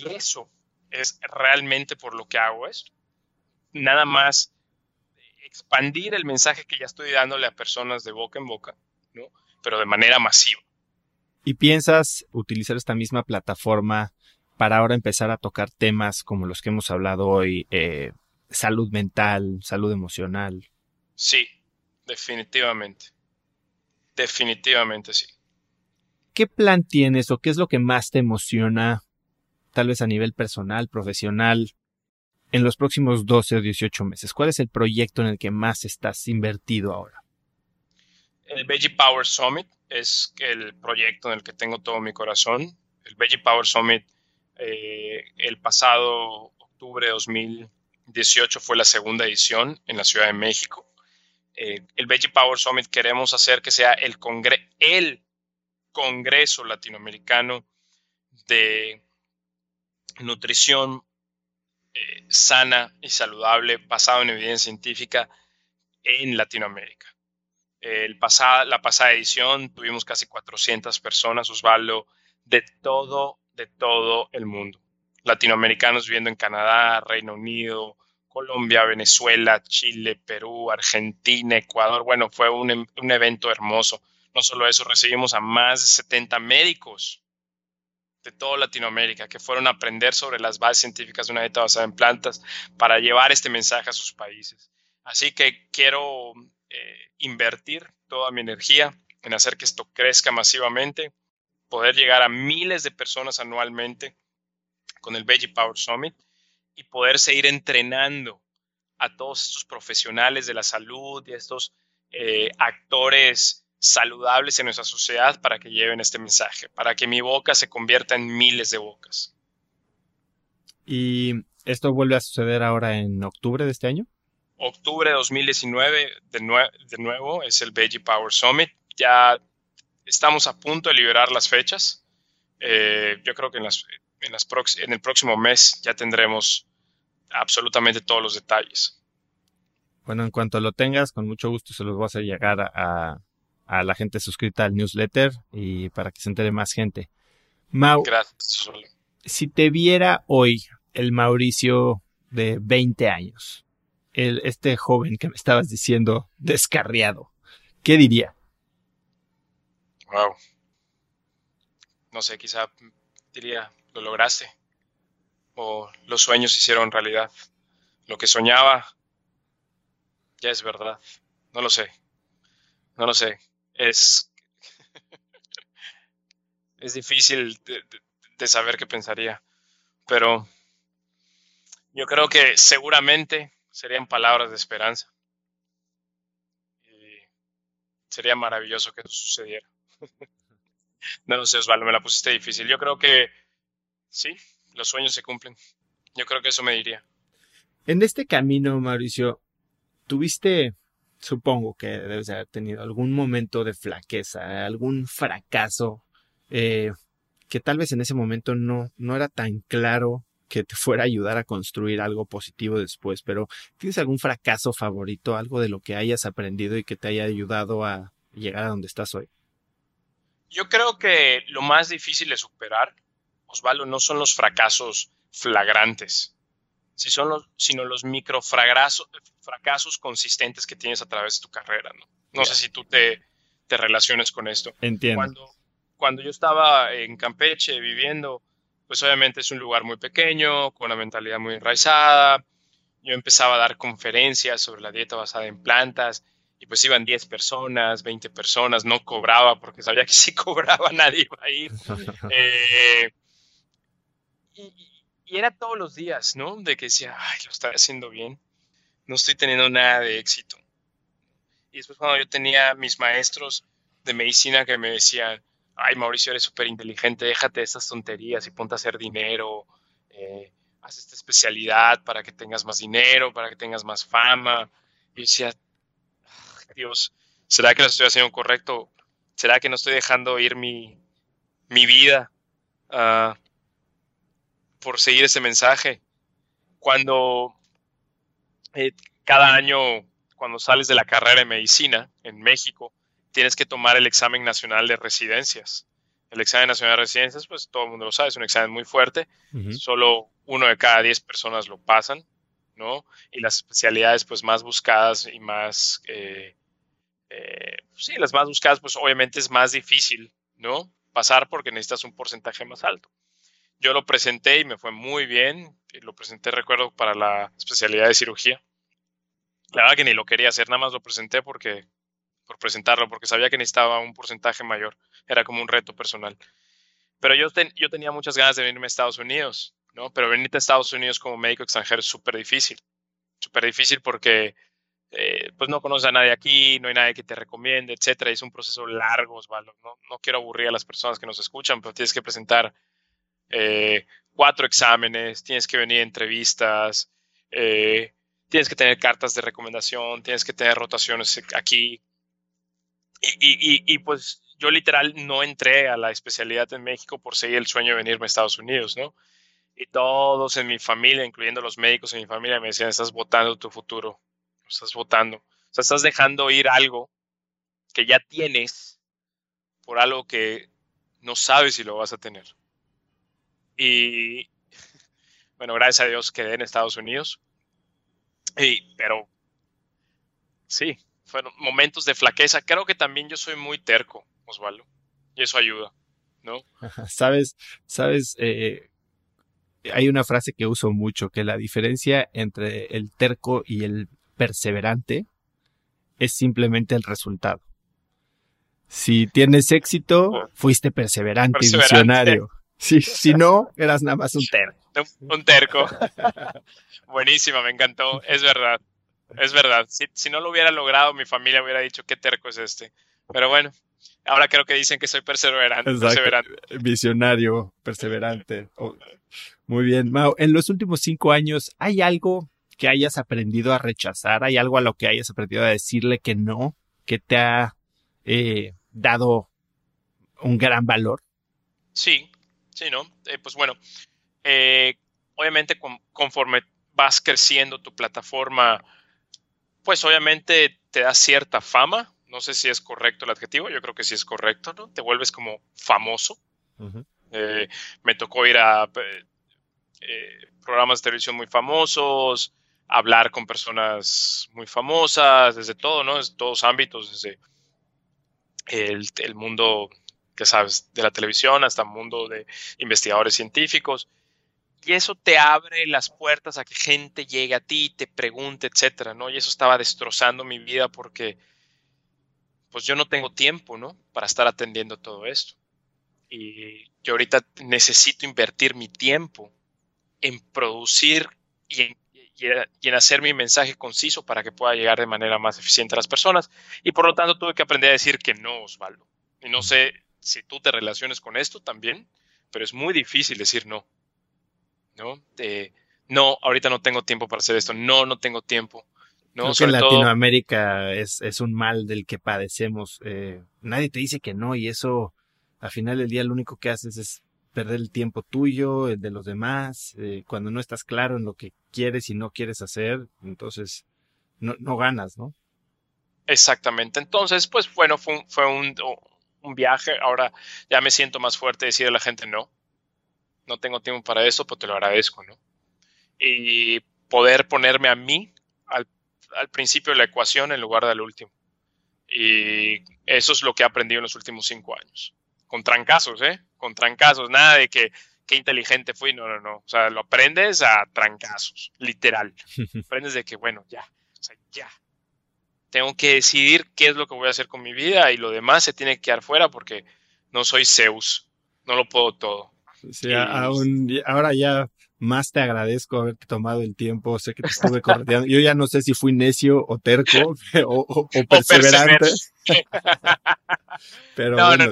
Y eso es realmente por lo que hago esto. Nada más expandir el mensaje que ya estoy dándole a personas de boca en boca, ¿no? pero de manera masiva. ¿Y piensas utilizar esta misma plataforma para ahora empezar a tocar temas como los que hemos hablado hoy, eh, salud mental, salud emocional? Sí, definitivamente. Definitivamente sí. ¿Qué plan tienes o qué es lo que más te emociona, tal vez a nivel personal, profesional, en los próximos 12 o 18 meses? ¿Cuál es el proyecto en el que más estás invertido ahora? El Veggie Power Summit es el proyecto en el que tengo todo mi corazón. El Veggie Power Summit, eh, el pasado octubre de 2018 fue la segunda edición en la Ciudad de México. Eh, el Veggie Power Summit queremos hacer que sea el, el Congreso Latinoamericano de Nutrición eh, sana y saludable basado en evidencia científica en Latinoamérica. La pasada edición tuvimos casi 400 personas, Osvaldo, de todo, de todo el mundo. Latinoamericanos viviendo en Canadá, Reino Unido, Colombia, Venezuela, Chile, Perú, Argentina, Ecuador. Bueno, fue un, em, un evento hermoso. No solo eso, recibimos a más de 70 médicos de toda Latinoamérica que fueron a aprender sobre las bases científicas de una dieta basada en plantas para llevar este mensaje a sus países. Así que quiero eh, invertir toda mi energía en hacer que esto crezca masivamente, poder llegar a miles de personas anualmente con el Veggie Power Summit y poder seguir entrenando a todos estos profesionales de la salud y a estos eh, actores saludables en nuestra sociedad para que lleven este mensaje, para que mi boca se convierta en miles de bocas. ¿Y esto vuelve a suceder ahora en octubre de este año? Octubre de 2019, de, de nuevo, es el Veggie Power Summit. Ya estamos a punto de liberar las fechas. Eh, yo creo que en, las, en, las en el próximo mes ya tendremos absolutamente todos los detalles. Bueno, en cuanto lo tengas, con mucho gusto se los voy a hacer llegar a, a la gente suscrita al newsletter y para que se entere más gente. Mau, Gracias. Si te viera hoy el Mauricio de 20 años, el, este joven que me estabas diciendo descarriado, ¿qué diría? Wow. No sé, quizá diría, lo lograste. O los sueños se hicieron realidad. Lo que soñaba ya es verdad. No lo sé. No lo sé es, es difícil de, saber qué pensaría. Pero yo creo que seguramente serían palabras de esperanza. Y sería maravilloso que eso sucediera. no lo sé, Osvaldo, me la pusiste difícil. Yo creo que sí, los sueños se cumplen. Yo creo que eso me diría. En este camino, Mauricio, ¿tuviste supongo que debes haber tenido algún momento de flaqueza, algún fracaso, eh, que tal vez en ese momento no, no era tan claro que te fuera a ayudar a construir algo positivo después, pero ¿tienes algún fracaso favorito, algo de lo que hayas aprendido y que te haya ayudado a llegar a donde estás hoy? Yo creo que lo más difícil de superar, Osvaldo, no son los fracasos flagrantes, si son los, sino los fracasos consistentes que tienes a través de tu carrera. No, no sé si tú te, te, relaciones con esto. Entiendo. Cuando, cuando yo estaba en Campeche viviendo, pues obviamente es un lugar muy pequeño, con una mentalidad muy enraizada. Yo empezaba a dar conferencias sobre la dieta basada en plantas y pues iban 10 personas, 20 personas, no cobraba porque sabía que si cobraba nadie iba a ir. eh, y, y era todos los días, ¿no? De que decía, ay, lo está haciendo bien, no estoy teniendo nada de éxito. Y después cuando yo tenía mis maestros de medicina que me decían, ay, Mauricio, eres súper inteligente, déjate de estas tonterías y ponte a hacer dinero, eh, haz esta especialidad para que tengas más dinero, para que tengas más fama. Y yo decía, Dios, ¿será que lo estoy haciendo correcto? ¿Será que no estoy dejando ir mi, mi vida? Uh, por seguir ese mensaje. Cuando eh, cada año, cuando sales de la carrera de medicina en México, tienes que tomar el examen nacional de residencias. El examen nacional de residencias, pues todo el mundo lo sabe, es un examen muy fuerte. Solo uno de cada diez personas lo pasan, ¿no? Y las especialidades, pues más buscadas y más, eh, eh, sí, las más buscadas, pues obviamente es más difícil, ¿no? Pasar porque necesitas un porcentaje más alto yo lo presenté y me fue muy bien. Lo presenté, recuerdo, para la especialidad de cirugía. La verdad que ni lo quería hacer, nada más lo presenté porque, por presentarlo, porque sabía que necesitaba un porcentaje mayor. Era como un reto personal. Pero yo, yo tenía muchas ganas de venirme a Estados Unidos, ¿no? Pero venirte a Estados Unidos como médico extranjero es súper difícil. Súper difícil porque eh, pues no conoces a nadie aquí, no hay nadie que te recomiende, etcétera. Es un proceso largo, Osvaldo. No, no quiero aburrir a las personas que nos escuchan, pero tienes que presentar eh, cuatro exámenes, tienes que venir a entrevistas, eh, tienes que tener cartas de recomendación, tienes que tener rotaciones aquí. Y, pues yo literal no entré a la especialidad en México por seguir el sueño de venirme a Estados Unidos, ¿no? Y todos en mi familia, incluyendo los médicos en mi familia, me decían, estás votando tu futuro, estás votando. O sea, estás dejando ir algo que ya tienes por algo que no sabes si lo vas a tener. Y bueno, gracias a Dios quedé en Estados Unidos. Y, pero sí, fueron momentos de flaqueza. Creo que también yo soy muy terco, Osvaldo, y eso ayuda, ¿no? Sabes, sabes, eh, hay una frase que uso mucho, que la diferencia entre el terco y el perseverante es simplemente el resultado. Si tienes éxito, fuiste perseverante, y visionario. Si, si no, eras nada más un terco. Un, terco. Buenísima, me encantó. Es verdad. Es verdad. Si, no lo hubiera logrado, mi familia hubiera dicho, qué terco es este. Pero bueno, ahora creo que dicen que soy perseverante. perseverante. Visionario, perseverante. Oh, muy bien, Mau. En los últimos cinco años, ¿hay algo que hayas aprendido a rechazar? ¿Hay algo a lo que hayas aprendido a decirle que no? ¿Que te ha eh, dado un gran valor? Sí, sí, ¿no? Eh, pues bueno, eh, obviamente conforme vas creciendo tu plataforma, pues obviamente te da cierta fama. No sé si es correcto el adjetivo, yo creo que sí es correcto, ¿no? Te vuelves como famoso. Eh, me tocó ir a programas de televisión muy famosos, hablar con personas muy famosas, desde todo, ¿no? Desde todos ámbitos, desde el, mundo, que sabes, de la televisión hasta el mundo de investigadores científicos. Y eso te abre las puertas a que gente llegue a ti, te pregunte, etcétera, ¿no? Y eso estaba destrozando mi vida porque, pues yo no tengo tiempo, ¿no? Para estar atendiendo todo esto. Y yo ahorita necesito invertir mi tiempo en producir y en hacer mi mensaje conciso para que pueda llegar de manera más eficiente a las personas. Y por lo tanto tuve que aprender a decir que no, Osvaldo. Y no sé si tú te relaciones con esto también, pero es muy difícil decir no. ¿No? no, ahorita no tengo tiempo para hacer esto. No, no tengo tiempo. ¿no? Creo que en Latinoamérica es, es, un mal del que padecemos. Eh, nadie te dice que no y eso, al final del día, lo único que haces es perder el tiempo tuyo, el de los demás, eh, cuando no estás claro en lo que quieres y no quieres hacer, entonces no, no ganas, ¿no? Exactamente. Entonces, pues bueno, fue, un, fue un, un, viaje. Ahora ya me siento más fuerte decir a la gente no. No tengo tiempo para eso, pues te lo agradezco, ¿no? Y poder ponerme a mí al, al principio de la ecuación en lugar del último. Y eso es lo que he aprendido en los últimos cinco años con trancazos, ¿eh? Con trancazos, nada de que qué inteligente fui, no, no, no. O sea, lo aprendes a trancazos, literal. aprendes de que, bueno, ya, o sea, ya. Tengo que decidir qué es lo que voy a hacer con mi vida y lo demás se tiene que quedar fuera porque no soy Zeus, no lo puedo todo. Sí, aún, ahora ya más te agradezco haberte tomado el tiempo. Sé que te estuve correteando. Yo ya no sé si fui necio o terco o, perseverante. Pero bueno,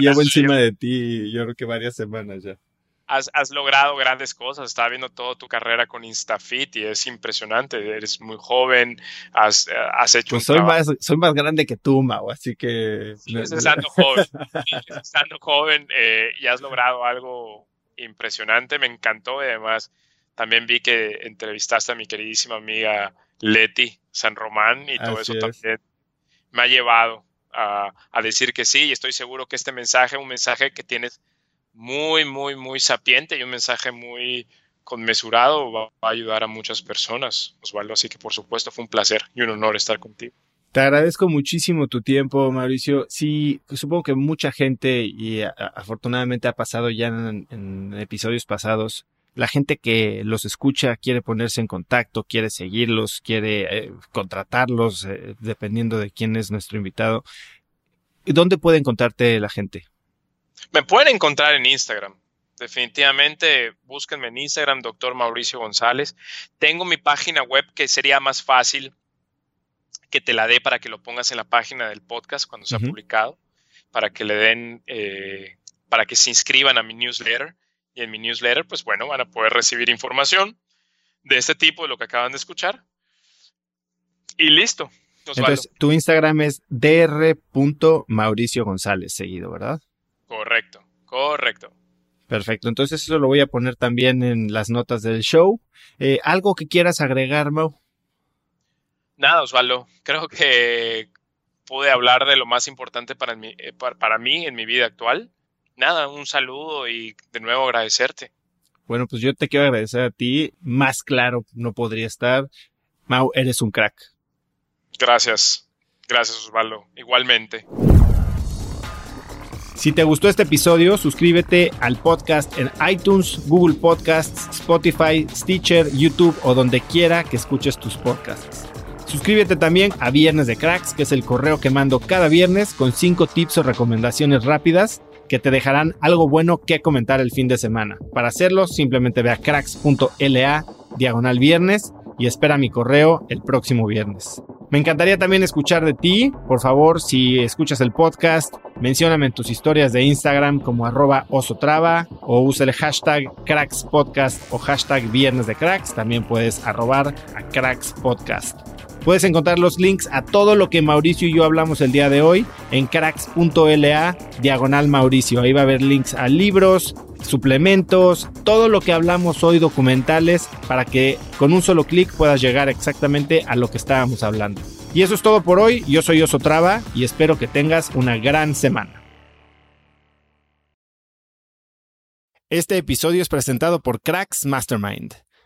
llevo, encima de ti, yo creo que varias semanas ya. Has, logrado grandes cosas. Estaba viendo toda tu carrera con InstaFit y es impresionante. Eres muy joven, has, hecho. Pues soy, más, soy más grande que tú, Mau, así que. estando joven, estando joven eh, y has logrado algo impresionante, me encantó y además también vi que entrevistaste a mi queridísima amiga Leti San Román y todo eso también me ha llevado a, decir que sí y estoy seguro que este mensaje, un mensaje que tienes muy, muy, muy sapiente y un mensaje muy conmesurado va a ayudar a muchas personas, Osvaldo. Así que por supuesto fue un placer y un honor estar contigo. Te agradezco muchísimo tu tiempo, Mauricio. Sí, supongo que mucha gente, y afortunadamente ha pasado ya en, episodios pasados, la gente que los escucha quiere ponerse en contacto, quiere seguirlos, quiere eh, contratarlos, eh, dependiendo de quién es nuestro invitado. ¿Dónde puede encontrarte la gente? Me pueden encontrar en Instagram. Definitivamente, búsquenme en Instagram, doctor Mauricio González. Tengo mi página web que sería más fácil que te la dé para que lo pongas en la página del podcast cuando sea publicado, para que le den, eh, para que se inscriban a mi newsletter. Y en mi newsletter, pues bueno, van a poder recibir información de este tipo, de lo que acaban de escuchar. Y listo. Entonces, tu Instagram es dr.mauricio González seguido, ¿verdad? Correcto, correcto. Perfecto, entonces eso lo voy a poner también en las notas del show. Eh, ¿Algo que quieras agregar, Mau? Nada, Osvaldo. Creo que pude hablar de lo más importante para mí, eh, para mí en mi vida actual. Nada, un saludo y de nuevo agradecerte. Bueno, pues yo te quiero agradecer a ti. Más claro no podría estar. Mau, eres un crack. Gracias. Gracias, Osvaldo. Igualmente. Si te gustó este episodio, suscríbete al podcast en iTunes, Google Podcasts, Spotify, Stitcher, YouTube o donde quiera que escuches tus podcasts. Suscríbete también a Viernes de Cracks, que es el correo que mando cada viernes con 5 tips o recomendaciones rápidas que te dejarán algo bueno que comentar el fin de semana. Para hacerlo, simplemente ve a cracks.la diagonal viernes y espera mi correo el próximo viernes. Me encantaría también escuchar de ti. Por favor, si escuchas el podcast, mencióname en tus historias de Instagram como arroba osotrava o usa el hashtag crackspodcast o hashtag viernes de cracks. También puedes arrobar a crackspodcast. Puedes encontrar los links a todo lo que Mauricio y yo hablamos el día de hoy en cracks.la diagonal Mauricio. Ahí va a haber links a libros, suplementos, todo lo que hablamos hoy, documentales, para que con un solo clic puedas llegar exactamente a lo que estábamos hablando. Y eso es todo por hoy. Yo soy Oso Traba y espero que tengas una gran semana. Este episodio es presentado por Cracks Mastermind.